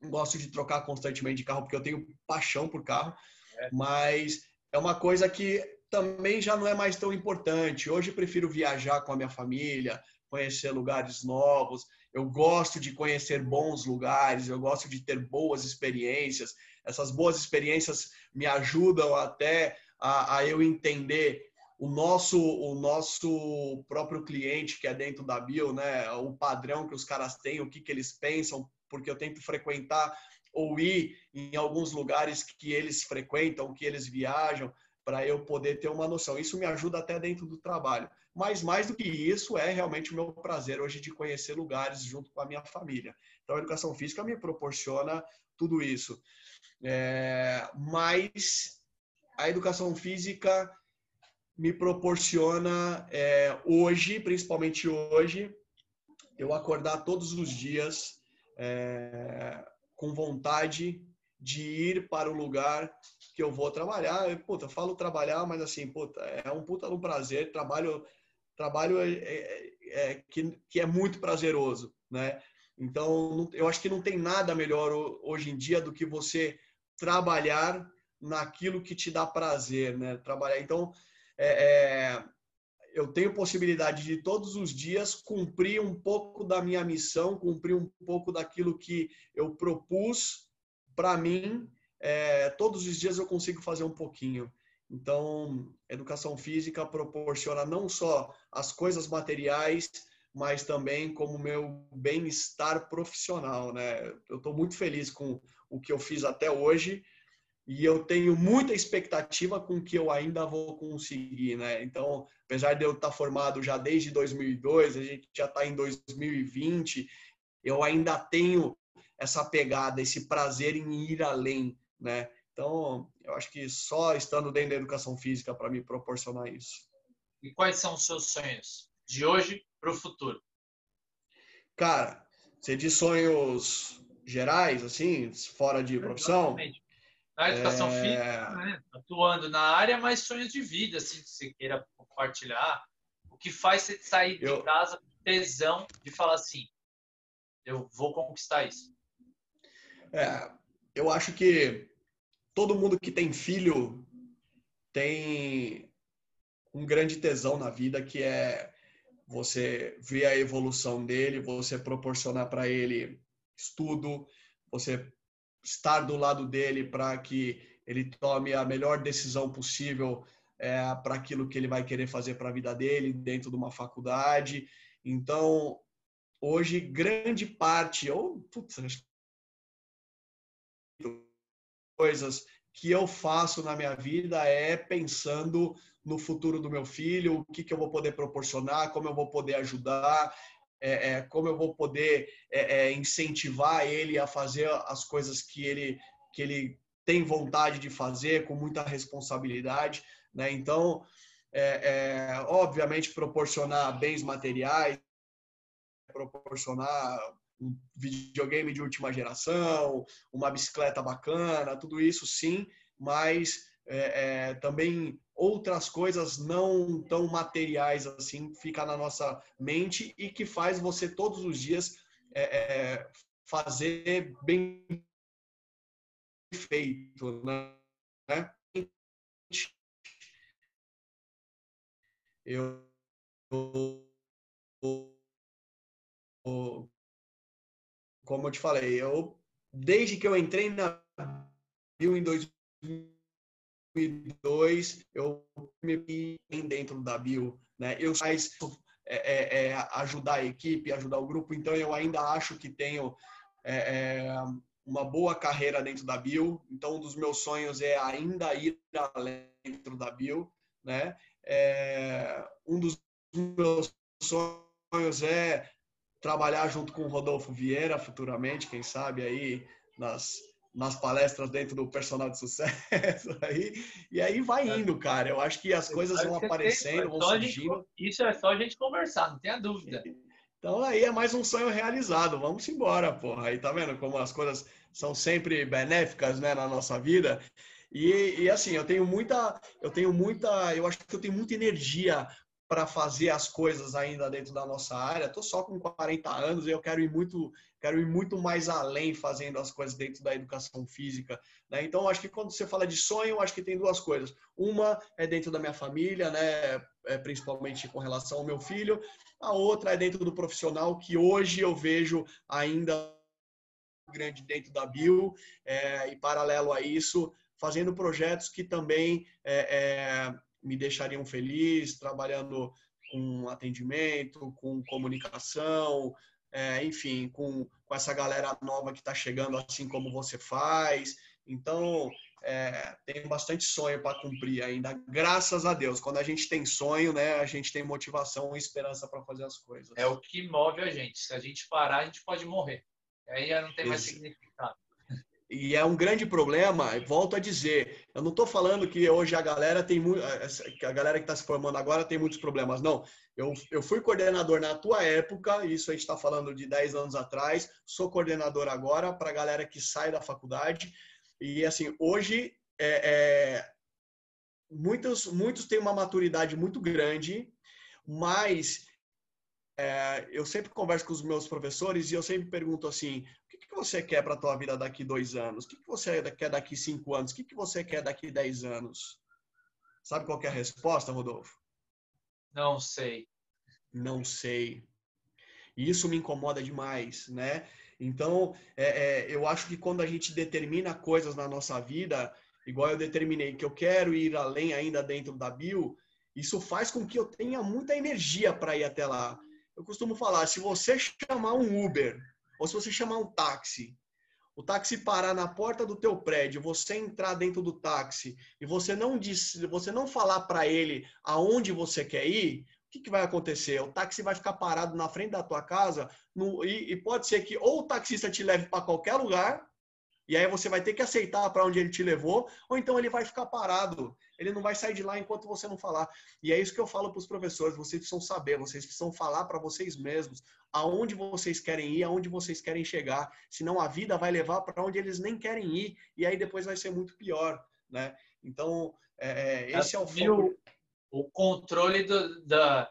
gosto de trocar constantemente de carro porque eu tenho paixão por carro, é. mas é uma coisa que também já não é mais tão importante. Hoje eu prefiro viajar com a minha família, conhecer lugares novos. Eu gosto de conhecer bons lugares, eu gosto de ter boas experiências. Essas boas experiências me ajudam até a, a eu entender o nosso o nosso próprio cliente que é dentro da bio, né? O padrão que os caras têm, o que, que eles pensam, porque eu tento frequentar ou ir em alguns lugares que eles frequentam, que eles viajam, para eu poder ter uma noção. Isso me ajuda até dentro do trabalho. Mas mais do que isso, é realmente o meu prazer hoje de conhecer lugares junto com a minha família. Então, a educação física me proporciona tudo isso. É, mas a educação física me proporciona é, hoje, principalmente hoje, eu acordar todos os dias é, com vontade de ir para o lugar que eu vou trabalhar. Puta, falo trabalhar, mas assim, puta, é um puta um prazer. Trabalho, trabalho é, é, é, que, que é muito prazeroso, né? Então, eu acho que não tem nada melhor hoje em dia do que você trabalhar naquilo que te dá prazer, né? Trabalhar. Então, é, é, eu tenho possibilidade de todos os dias cumprir um pouco da minha missão, cumprir um pouco daquilo que eu propus para mim é, todos os dias eu consigo fazer um pouquinho. Então, educação física proporciona não só as coisas materiais, mas também como meu bem-estar profissional, né? Eu estou muito feliz com o que eu fiz até hoje e eu tenho muita expectativa com o que eu ainda vou conseguir, né? Então, apesar de eu estar formado já desde 2002, a gente já está em 2020, eu ainda tenho essa pegada, esse prazer em ir além, né? Então, eu acho que só estando dentro da educação física para me proporcionar isso. E quais são os seus sonhos de hoje para o futuro? Cara, você diz sonhos gerais, assim, fora de profissão? Exatamente. Na educação é... física, né? atuando na área, mas sonhos de vida, assim, que você queira compartilhar. O que faz você sair de eu... casa com tesão de falar assim, eu vou conquistar isso? É, eu acho que todo mundo que tem filho tem um grande tesão na vida que é você ver a evolução dele, você proporcionar para ele estudo, você estar do lado dele para que ele tome a melhor decisão possível é, para aquilo que ele vai querer fazer para a vida dele dentro de uma faculdade. Então, hoje, grande parte, ou putz, coisas que eu faço na minha vida é pensando no futuro do meu filho, o que, que eu vou poder proporcionar, como eu vou poder ajudar, é, é, como eu vou poder é, é incentivar ele a fazer as coisas que ele, que ele tem vontade de fazer com muita responsabilidade. Né? Então, é, é, obviamente, proporcionar bens materiais, proporcionar um videogame de última geração, uma bicicleta bacana, tudo isso sim, mas é, é, também outras coisas não tão materiais assim fica na nossa mente e que faz você todos os dias é, é fazer bem feito, né? Eu, eu, como eu te falei, eu desde que eu entrei na Bio em 2002, eu me vi dentro da Bio, né? Eu mais é, é, é, ajudar a equipe, ajudar o grupo, então eu ainda acho que tenho é, é, uma boa carreira dentro da Bio. Então, um dos meus sonhos é ainda ir além dentro da Bio, né? É, um dos meus sonhos é trabalhar junto com o Rodolfo Vieira futuramente, quem sabe aí nas, nas palestras dentro do personal de sucesso aí. E aí vai é. indo, cara. Eu acho que as coisas vão aparecendo, vão surgindo. Isso é só a gente conversar, não tenha dúvida. Então aí é mais um sonho realizado. Vamos embora, porra. Aí tá vendo como as coisas são sempre benéficas, né, na nossa vida. E, e assim, eu tenho muita, eu tenho muita, eu acho que eu tenho muita energia para fazer as coisas ainda dentro da nossa área. Estou só com 40 anos e eu quero ir muito, quero ir muito mais além fazendo as coisas dentro da educação física. Né? Então, acho que quando você fala de sonho, acho que tem duas coisas. Uma é dentro da minha família, né? É, principalmente com relação ao meu filho. A outra é dentro do profissional, que hoje eu vejo ainda grande dentro da Bio, é, e paralelo a isso, fazendo projetos que também é, é me deixariam feliz, trabalhando com atendimento, com comunicação, é, enfim, com, com essa galera nova que está chegando, assim como você faz. Então, é, tem bastante sonho para cumprir ainda, graças a Deus. Quando a gente tem sonho, né, a gente tem motivação e esperança para fazer as coisas. É o que move a gente. Se a gente parar, a gente pode morrer. Aí já não tem mais Isso. significado. E é um grande problema, volto a dizer, eu não estou falando que hoje a galera tem muito, a galera que está se formando agora tem muitos problemas, não. Eu, eu fui coordenador na tua época, isso a gente está falando de 10 anos atrás, sou coordenador agora para a galera que sai da faculdade. E assim, hoje é, é, muitos, muitos têm uma maturidade muito grande, mas é, eu sempre converso com os meus professores e eu sempre pergunto assim: que você quer para a tua vida daqui dois anos? O que, que você quer daqui cinco anos? O que, que você quer daqui dez anos? Sabe qual é a resposta, Rodolfo? Não sei. Não sei. E isso me incomoda demais, né? Então, é, é, eu acho que quando a gente determina coisas na nossa vida, igual eu determinei que eu quero ir além ainda dentro da bio, isso faz com que eu tenha muita energia para ir até lá. Eu costumo falar, se você chamar um Uber ou se você chamar um táxi, o táxi parar na porta do teu prédio, você entrar dentro do táxi e você não diz, você não falar para ele aonde você quer ir, o que, que, vai acontecer? O táxi vai ficar parado na frente da tua casa no, e, e pode ser que ou o taxista te leve para qualquer lugar e aí você vai ter que aceitar para onde ele te levou, ou então ele vai ficar parado. Ele não vai sair de lá enquanto você não falar. E é isso que eu falo para os professores, vocês precisam saber, vocês precisam falar para vocês mesmos aonde vocês querem ir, aonde vocês querem chegar. Senão a vida vai levar para onde eles nem querem ir e aí depois vai ser muito pior, né? Então, é, é esse é o foco. O controle do, da,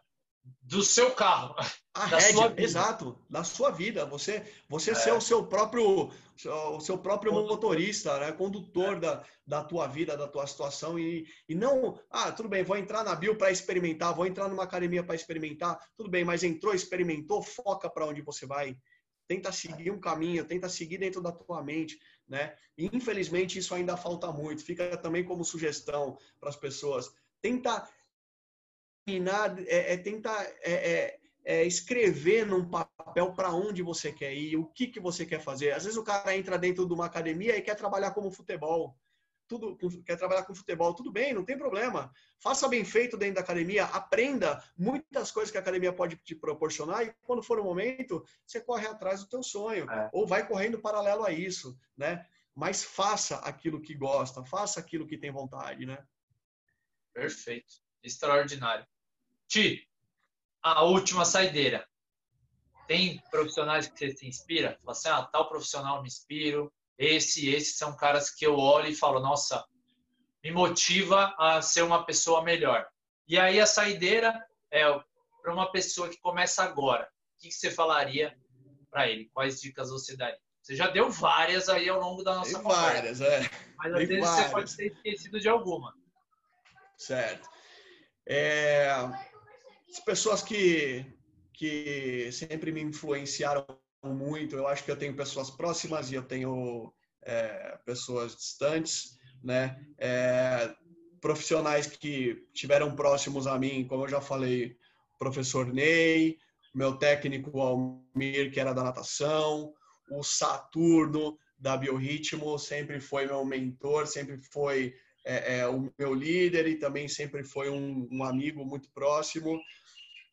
do seu carro. A da rédea, exato, da sua vida. Você, você é. ser o seu próprio, o seu próprio motorista, né? condutor é. da, da tua vida, da tua situação e, e não, ah, tudo bem, vou entrar na bio para experimentar, vou entrar numa academia para experimentar, tudo bem, mas entrou, experimentou, foca para onde você vai. Tenta seguir um caminho, tenta seguir dentro da tua mente, né? E, infelizmente isso ainda falta muito. Fica também como sugestão para as pessoas. Tenta é, é tentar é, é, é, escrever num papel para onde você quer ir, o que, que você quer fazer. Às vezes o cara entra dentro de uma academia e quer trabalhar como futebol. Tudo, quer trabalhar com futebol, tudo bem, não tem problema. Faça bem feito dentro da academia, aprenda muitas coisas que a academia pode te proporcionar e quando for o momento, você corre atrás do teu sonho é. ou vai correndo paralelo a isso, né? Mas faça aquilo que gosta, faça aquilo que tem vontade, né? Perfeito, extraordinário. Ti, a última saideira. Tem profissionais que você se inspira? Fala assim, ah, tal profissional me inspiro. Esse, esses são caras que eu olho e falo, nossa, me motiva a ser uma pessoa melhor. E aí a saideira é para uma pessoa que começa agora. O que você falaria para ele? Quais dicas você daria? Você já deu várias aí ao longo da nossa Tem conversa. Várias, é. Mas às vezes várias. você pode ter esquecido de alguma. Certo. É, as pessoas que, que sempre me influenciaram muito, eu acho que eu tenho pessoas próximas e eu tenho é, pessoas distantes, né? É, profissionais que tiveram próximos a mim, como eu já falei, professor Ney, meu técnico Almir, que era da natação, o Saturno, da Biorritmo, sempre foi meu mentor, sempre foi é, é, o meu líder e também sempre foi um, um amigo muito próximo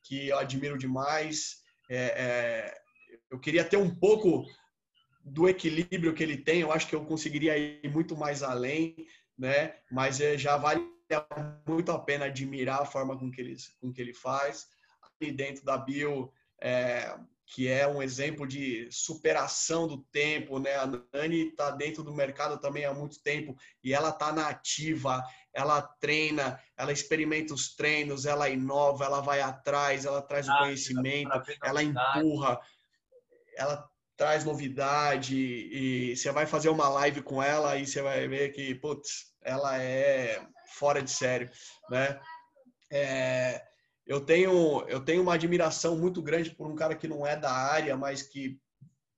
que eu admiro demais. É, é, eu queria ter um pouco do equilíbrio que ele tem. Eu acho que eu conseguiria ir muito mais além, né? Mas é, já vale muito a pena admirar a forma com que ele, com que ele faz. E dentro da bio é, que é um exemplo de superação do tempo, né? A Nani está dentro do mercado também há muito tempo e ela está na ativa, ela treina, ela experimenta os treinos, ela inova, ela vai atrás, ela traz o conhecimento, ela empurra, ela traz novidade e você vai fazer uma live com ela e você vai ver que, putz, ela é fora de sério, né? É, eu tenho eu tenho uma admiração muito grande por um cara que não é da área, mas que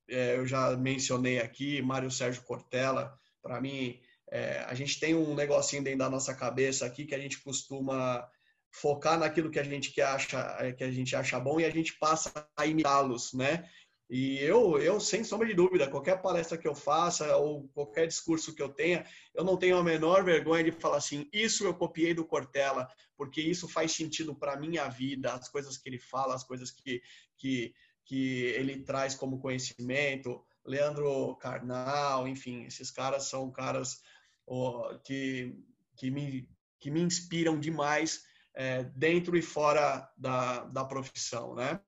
é, eu já mencionei aqui, Mário Sérgio Cortella. Para mim, é, a gente tem um negocinho dentro da nossa cabeça aqui que a gente costuma focar naquilo que a gente que acha que a gente acha bom e a gente passa a imitá-los, né? E eu, eu, sem sombra de dúvida, qualquer palestra que eu faça ou qualquer discurso que eu tenha, eu não tenho a menor vergonha de falar assim: isso eu copiei do Cortella, porque isso faz sentido para a minha vida, as coisas que ele fala, as coisas que, que, que ele traz como conhecimento. Leandro Carnal, enfim, esses caras são caras oh, que, que, me, que me inspiram demais é, dentro e fora da, da profissão, né?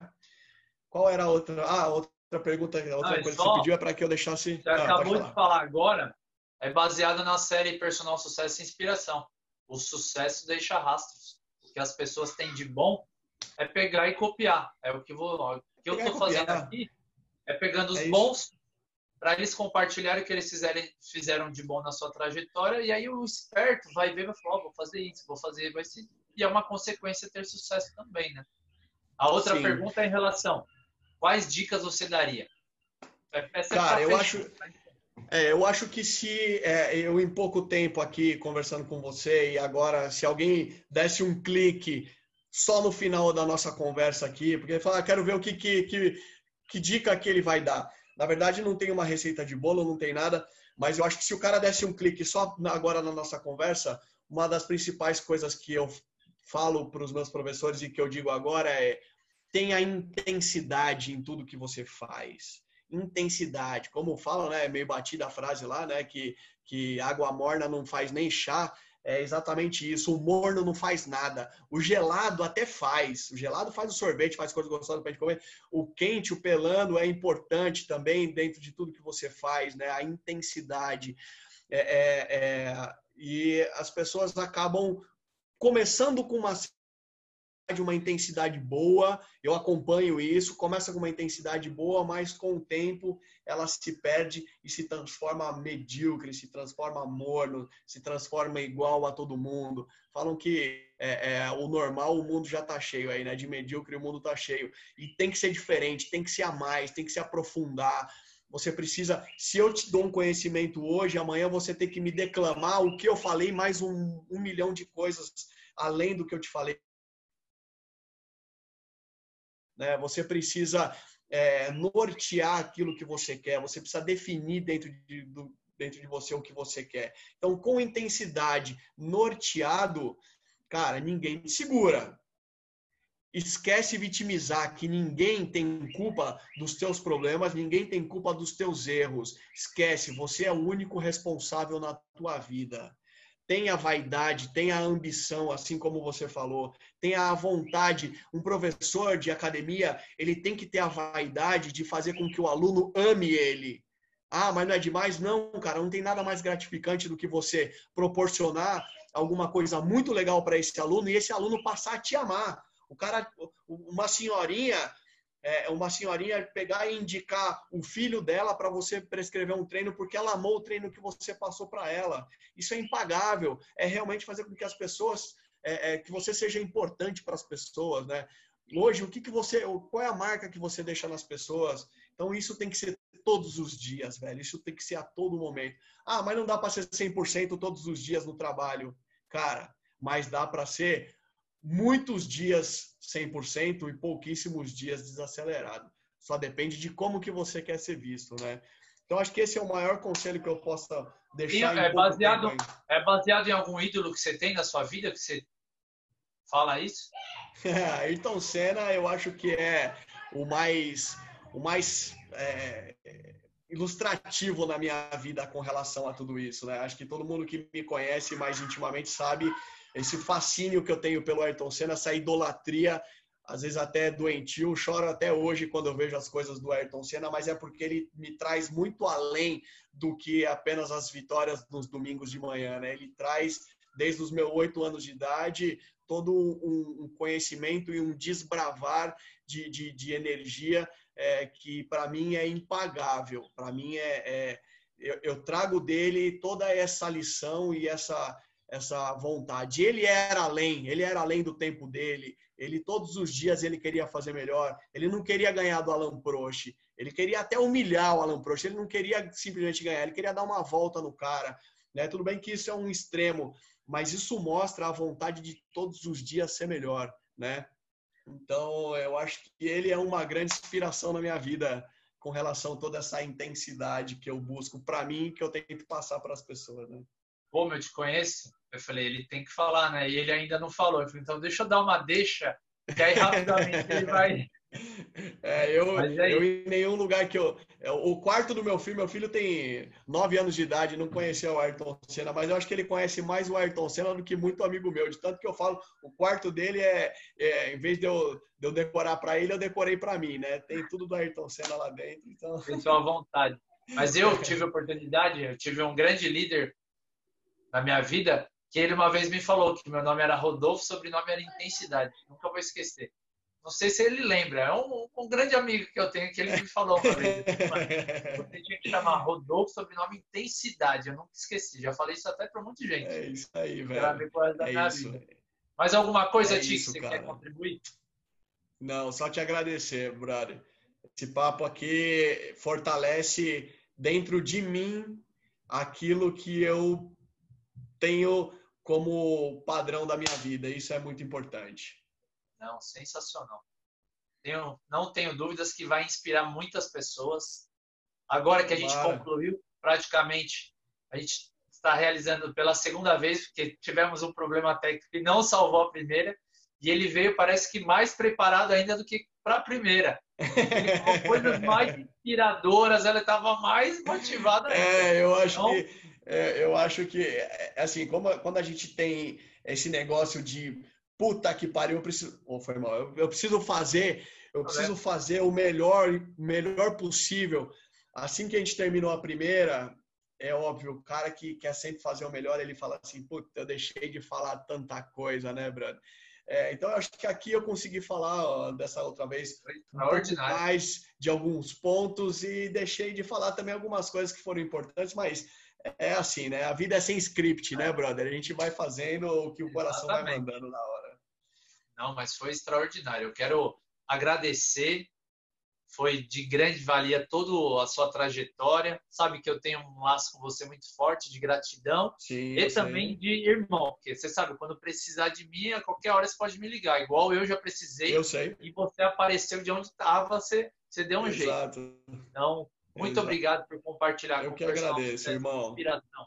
Qual era a outra? Ah, outra pergunta, outra ah, coisa só, que você pediu é para que eu deixasse. Você ah, acabou falar. de falar agora, é baseada na série Personal Sucesso e Inspiração. O sucesso deixa rastros. O que as pessoas têm de bom é pegar e copiar. É o que, vou, o que eu estou fazendo aqui é pegando os é bons para eles compartilharem o que eles fizerem, fizeram de bom na sua trajetória e aí o esperto vai ver e vai falar, oh, vou fazer isso, vou fazer, vai ser e é uma consequência ter sucesso também, né? A outra Sim. pergunta é em relação quais dicas você daria? Essa é Cara, eu acho, é, eu acho que se é, eu em pouco tempo aqui conversando com você e agora se alguém desse um clique só no final da nossa conversa aqui, porque ele fala, ah, quero ver o que, que, que, que dica que ele vai dar. Na verdade, não tem uma receita de bolo, não tem nada, mas eu acho que se o cara desse um clique só agora na nossa conversa, uma das principais coisas que eu falo para os meus professores e que eu digo agora é tenha intensidade em tudo que você faz. Intensidade, como falam, né, meio batida a frase lá, né, que, que água morna não faz nem chá, é exatamente isso. O morno não faz nada. O gelado até faz. O gelado faz o sorvete, faz coisas gostosas para gente comer. O quente, o pelando é importante também dentro de tudo que você faz, né? A intensidade. É, é, é... e as pessoas acabam começando com uma uma intensidade boa, eu acompanho isso, começa com uma intensidade boa, mas com o tempo ela se perde e se transforma medíocre, se transforma morno, se transforma igual a todo mundo. Falam que é, é, o normal, o mundo já está cheio aí, né? De medíocre o mundo está cheio. E tem que ser diferente, tem que ser a mais, tem que se aprofundar. Você precisa, se eu te dou um conhecimento hoje, amanhã você tem que me declamar o que eu falei, mais um, um milhão de coisas além do que eu te falei né? Você precisa é, nortear aquilo que você quer, você precisa definir dentro de, do, dentro de você o que você quer. Então, com intensidade, norteado, cara, ninguém segura. Esquece vitimizar, que ninguém tem culpa dos teus problemas, ninguém tem culpa dos teus erros. Esquece, você é o único responsável na tua vida tenha vaidade, tenha ambição, assim como você falou, tenha a vontade. Um professor de academia, ele tem que ter a vaidade de fazer com que o aluno ame ele. Ah, mas não é demais? Não, cara, não tem nada mais gratificante do que você proporcionar alguma coisa muito legal para esse aluno e esse aluno passar a te amar. O cara, uma senhorinha é, uma senhorinha pegar e indicar o filho dela para você prescrever um treino porque ela amou o treino que você passou para ela. Isso é impagável. É realmente fazer com que as pessoas, é, é, que você seja importante para as pessoas, né? Hoje, o que, que você, qual é a marca que você deixa nas pessoas? Então, isso tem que ser todos os dias, velho. Isso tem que ser a todo momento. Ah, mas não dá para ser 100% todos os dias no trabalho. Cara, mas dá para ser muitos dias 100% e pouquíssimos dias desacelerado. Só depende de como que você quer ser visto, né? Então acho que esse é o maior conselho que eu possa deixar. é baseado é baseado em algum ídolo que você tem na sua vida que você fala isso? É, Ayrton Senna eu acho que é o mais o mais é, ilustrativo na minha vida com relação a tudo isso, né? Acho que todo mundo que me conhece mais intimamente sabe esse fascínio que eu tenho pelo Ayrton Senna, essa idolatria às vezes até doentio, choro até hoje quando eu vejo as coisas do Ayrton Senna, mas é porque ele me traz muito além do que apenas as vitórias nos domingos de manhã, né? Ele traz desde os meus oito anos de idade todo um, conhecimento e um desbravar de, de, de energia é, que para mim é impagável. Para mim é, é eu, eu, trago dele toda essa lição e essa essa vontade. Ele era além, ele era além do tempo dele. Ele todos os dias ele queria fazer melhor. Ele não queria ganhar do Alan Prost. Ele queria até humilhar o Alan Prost. Ele não queria simplesmente ganhar. Ele queria dar uma volta no cara. Né? Tudo bem que isso é um extremo, mas isso mostra a vontade de todos os dias ser melhor, né? Então, eu acho que ele é uma grande inspiração na minha vida com relação a toda essa intensidade que eu busco para mim, que eu tento passar para as pessoas, né? Como eu te conheço, eu falei, ele tem que falar, né? E ele ainda não falou. Eu falei, então deixa eu dar uma deixa, que aí rapidamente ele vai. É, eu, é eu em nenhum lugar que eu. É, o quarto do meu filho, meu filho tem nove anos de idade, não conhecia o Ayrton Senna, mas eu acho que ele conhece mais o Ayrton Senna do que muito amigo meu. De tanto que eu falo, o quarto dele é, é em vez de eu, de eu decorar para ele, eu decorei para mim, né? Tem tudo do Ayrton Senna lá dentro. Então... Tem sua vontade. Mas eu tive a oportunidade, eu tive um grande líder na minha vida que ele uma vez me falou que meu nome era Rodolfo, sobrenome era Intensidade. Nunca vou esquecer. Não sei se ele lembra. É um, um grande amigo que eu tenho que ele me falou uma vez. Você tinha que chamar Rodolfo, sobrenome Intensidade. Eu nunca esqueci. Já falei isso até para muita gente. É isso aí, velho. é isso, vida. Mais alguma coisa, é que você cara. quer contribuir? Não, só te agradecer, brother. Esse papo aqui fortalece dentro de mim aquilo que eu tenho como padrão da minha vida. Isso é muito importante. Não, sensacional. Tenho, não tenho dúvidas que vai inspirar muitas pessoas. Agora que a gente concluiu, praticamente, a gente está realizando pela segunda vez, porque tivemos um problema técnico que não salvou a primeira, e ele veio, parece que mais preparado ainda do que para a primeira. Ele com coisas mais inspiradoras, ela estava mais motivada. Ainda. É, eu acho então, que é, eu acho que, é, é assim, como, quando a gente tem esse negócio de puta que pariu, eu preciso. Oh, foi mal. Eu, eu preciso fazer, eu preciso fazer o melhor, melhor possível. Assim que a gente terminou a primeira, é óbvio, o cara que quer sempre fazer o melhor, ele fala assim, puta, eu deixei de falar tanta coisa, né, brother? É, então, eu acho que aqui eu consegui falar ó, dessa outra vez um mais de alguns pontos e deixei de falar também algumas coisas que foram importantes, mas é assim, né? A vida é sem script, né, brother? A gente vai fazendo o que o coração Exatamente. vai mandando na hora. Não, mas foi extraordinário. Eu quero agradecer. Foi de grande valia toda a sua trajetória. Sabe que eu tenho um laço com você muito forte de gratidão Sim, e também de irmão. Porque você sabe, quando precisar de mim, a qualquer hora você pode me ligar. Igual eu já precisei. Eu sei. E você apareceu de onde estava, você, você deu um Exato. jeito. Então, muito Exato. obrigado por compartilhar eu com o pessoal. Eu que agradeço, irmão. Inspiração,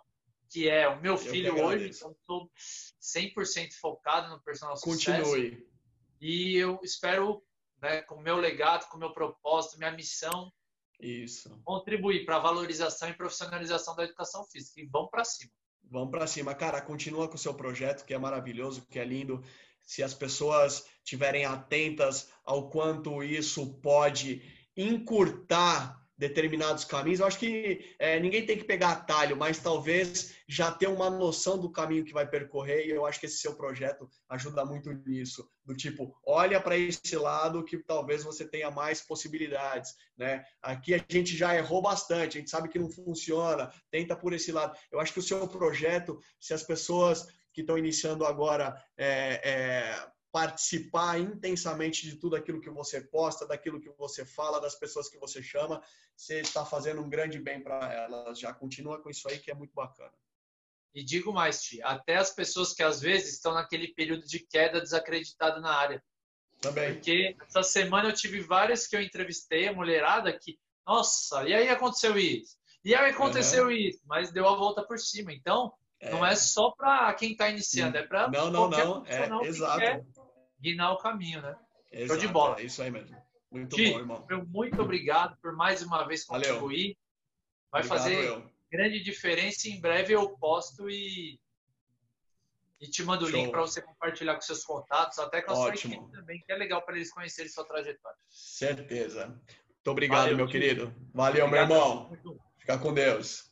que é o meu filho hoje, então estou 100% focado no personal sucesso. Continue. E eu espero, né, com o meu legado, com o meu propósito, minha missão, isso. contribuir para a valorização e profissionalização da educação física. E vamos para cima. Vamos para cima. Cara, continua com o seu projeto, que é maravilhoso, que é lindo. Se as pessoas estiverem atentas ao quanto isso pode encurtar determinados caminhos. Eu acho que é, ninguém tem que pegar atalho, mas talvez já ter uma noção do caminho que vai percorrer. E eu acho que esse seu projeto ajuda muito nisso. Do tipo, olha para esse lado que talvez você tenha mais possibilidades. Né? Aqui a gente já errou bastante, a gente sabe que não funciona, tenta por esse lado. Eu acho que o seu projeto, se as pessoas que estão iniciando agora é, é, participar intensamente de tudo aquilo que você posta, daquilo que você fala, das pessoas que você chama, você está fazendo um grande bem para elas. Já continua com isso aí que é muito bacana. E digo mais, Ti, até as pessoas que às vezes estão naquele período de queda desacreditado na área. Também. Porque essa semana eu tive várias que eu entrevistei, a mulherada que, nossa, e aí aconteceu isso? E aí aconteceu uhum. isso, mas deu a volta por cima. Então, é. não é só para quem está iniciando, é para Não, não, não, é, exato guinar o caminho, né? Exato, Show de bola. É isso aí mesmo. Muito Gi, bom, irmão. Meu muito obrigado por mais uma vez contribuir. Valeu. Vai obrigado, fazer eu. grande diferença. Em breve eu posto e e te mando o link para você compartilhar com seus contatos, até com a Ótimo. sua equipe também, que é legal para eles conhecerem sua trajetória. Certeza. Muito obrigado, Valeu, meu querido. Valeu, obrigado. meu irmão. Fica com Deus.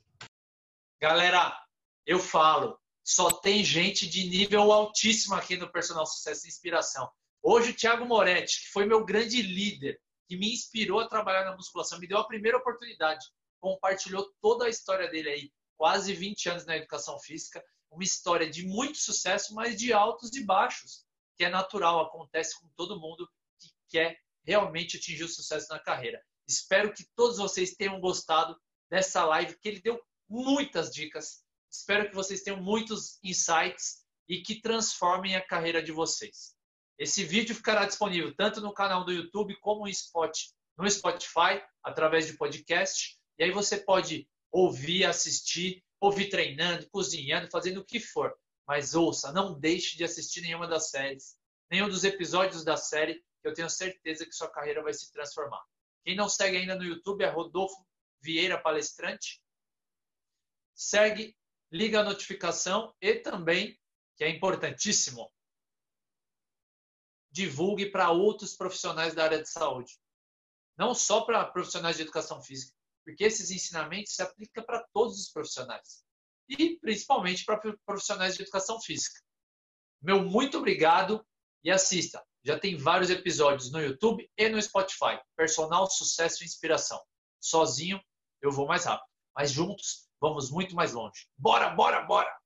Galera, eu falo, só tem gente de nível altíssimo aqui no Personal Sucesso e Inspiração. Hoje, o Thiago Moretti, que foi meu grande líder, que me inspirou a trabalhar na musculação, me deu a primeira oportunidade, compartilhou toda a história dele aí, quase 20 anos na educação física, uma história de muito sucesso, mas de altos e baixos, que é natural, acontece com todo mundo que quer realmente atingir o sucesso na carreira. Espero que todos vocês tenham gostado dessa live, que ele deu muitas dicas. Espero que vocês tenham muitos insights e que transformem a carreira de vocês. Esse vídeo ficará disponível tanto no canal do YouTube como no Spotify, através de podcast. E aí você pode ouvir, assistir, ouvir treinando, cozinhando, fazendo o que for. Mas ouça, não deixe de assistir nenhuma das séries, nenhum dos episódios da série, que eu tenho certeza que sua carreira vai se transformar. Quem não segue ainda no YouTube é Rodolfo Vieira Palestrante. Segue, liga a notificação e também, que é importantíssimo, divulgue para outros profissionais da área de saúde. Não só para profissionais de educação física, porque esses ensinamentos se aplicam para todos os profissionais e principalmente para profissionais de educação física. Meu muito obrigado e assista. Já tem vários episódios no YouTube e no Spotify. Personal Sucesso e Inspiração. Sozinho eu vou mais rápido, mas juntos vamos muito mais longe. Bora, bora, bora!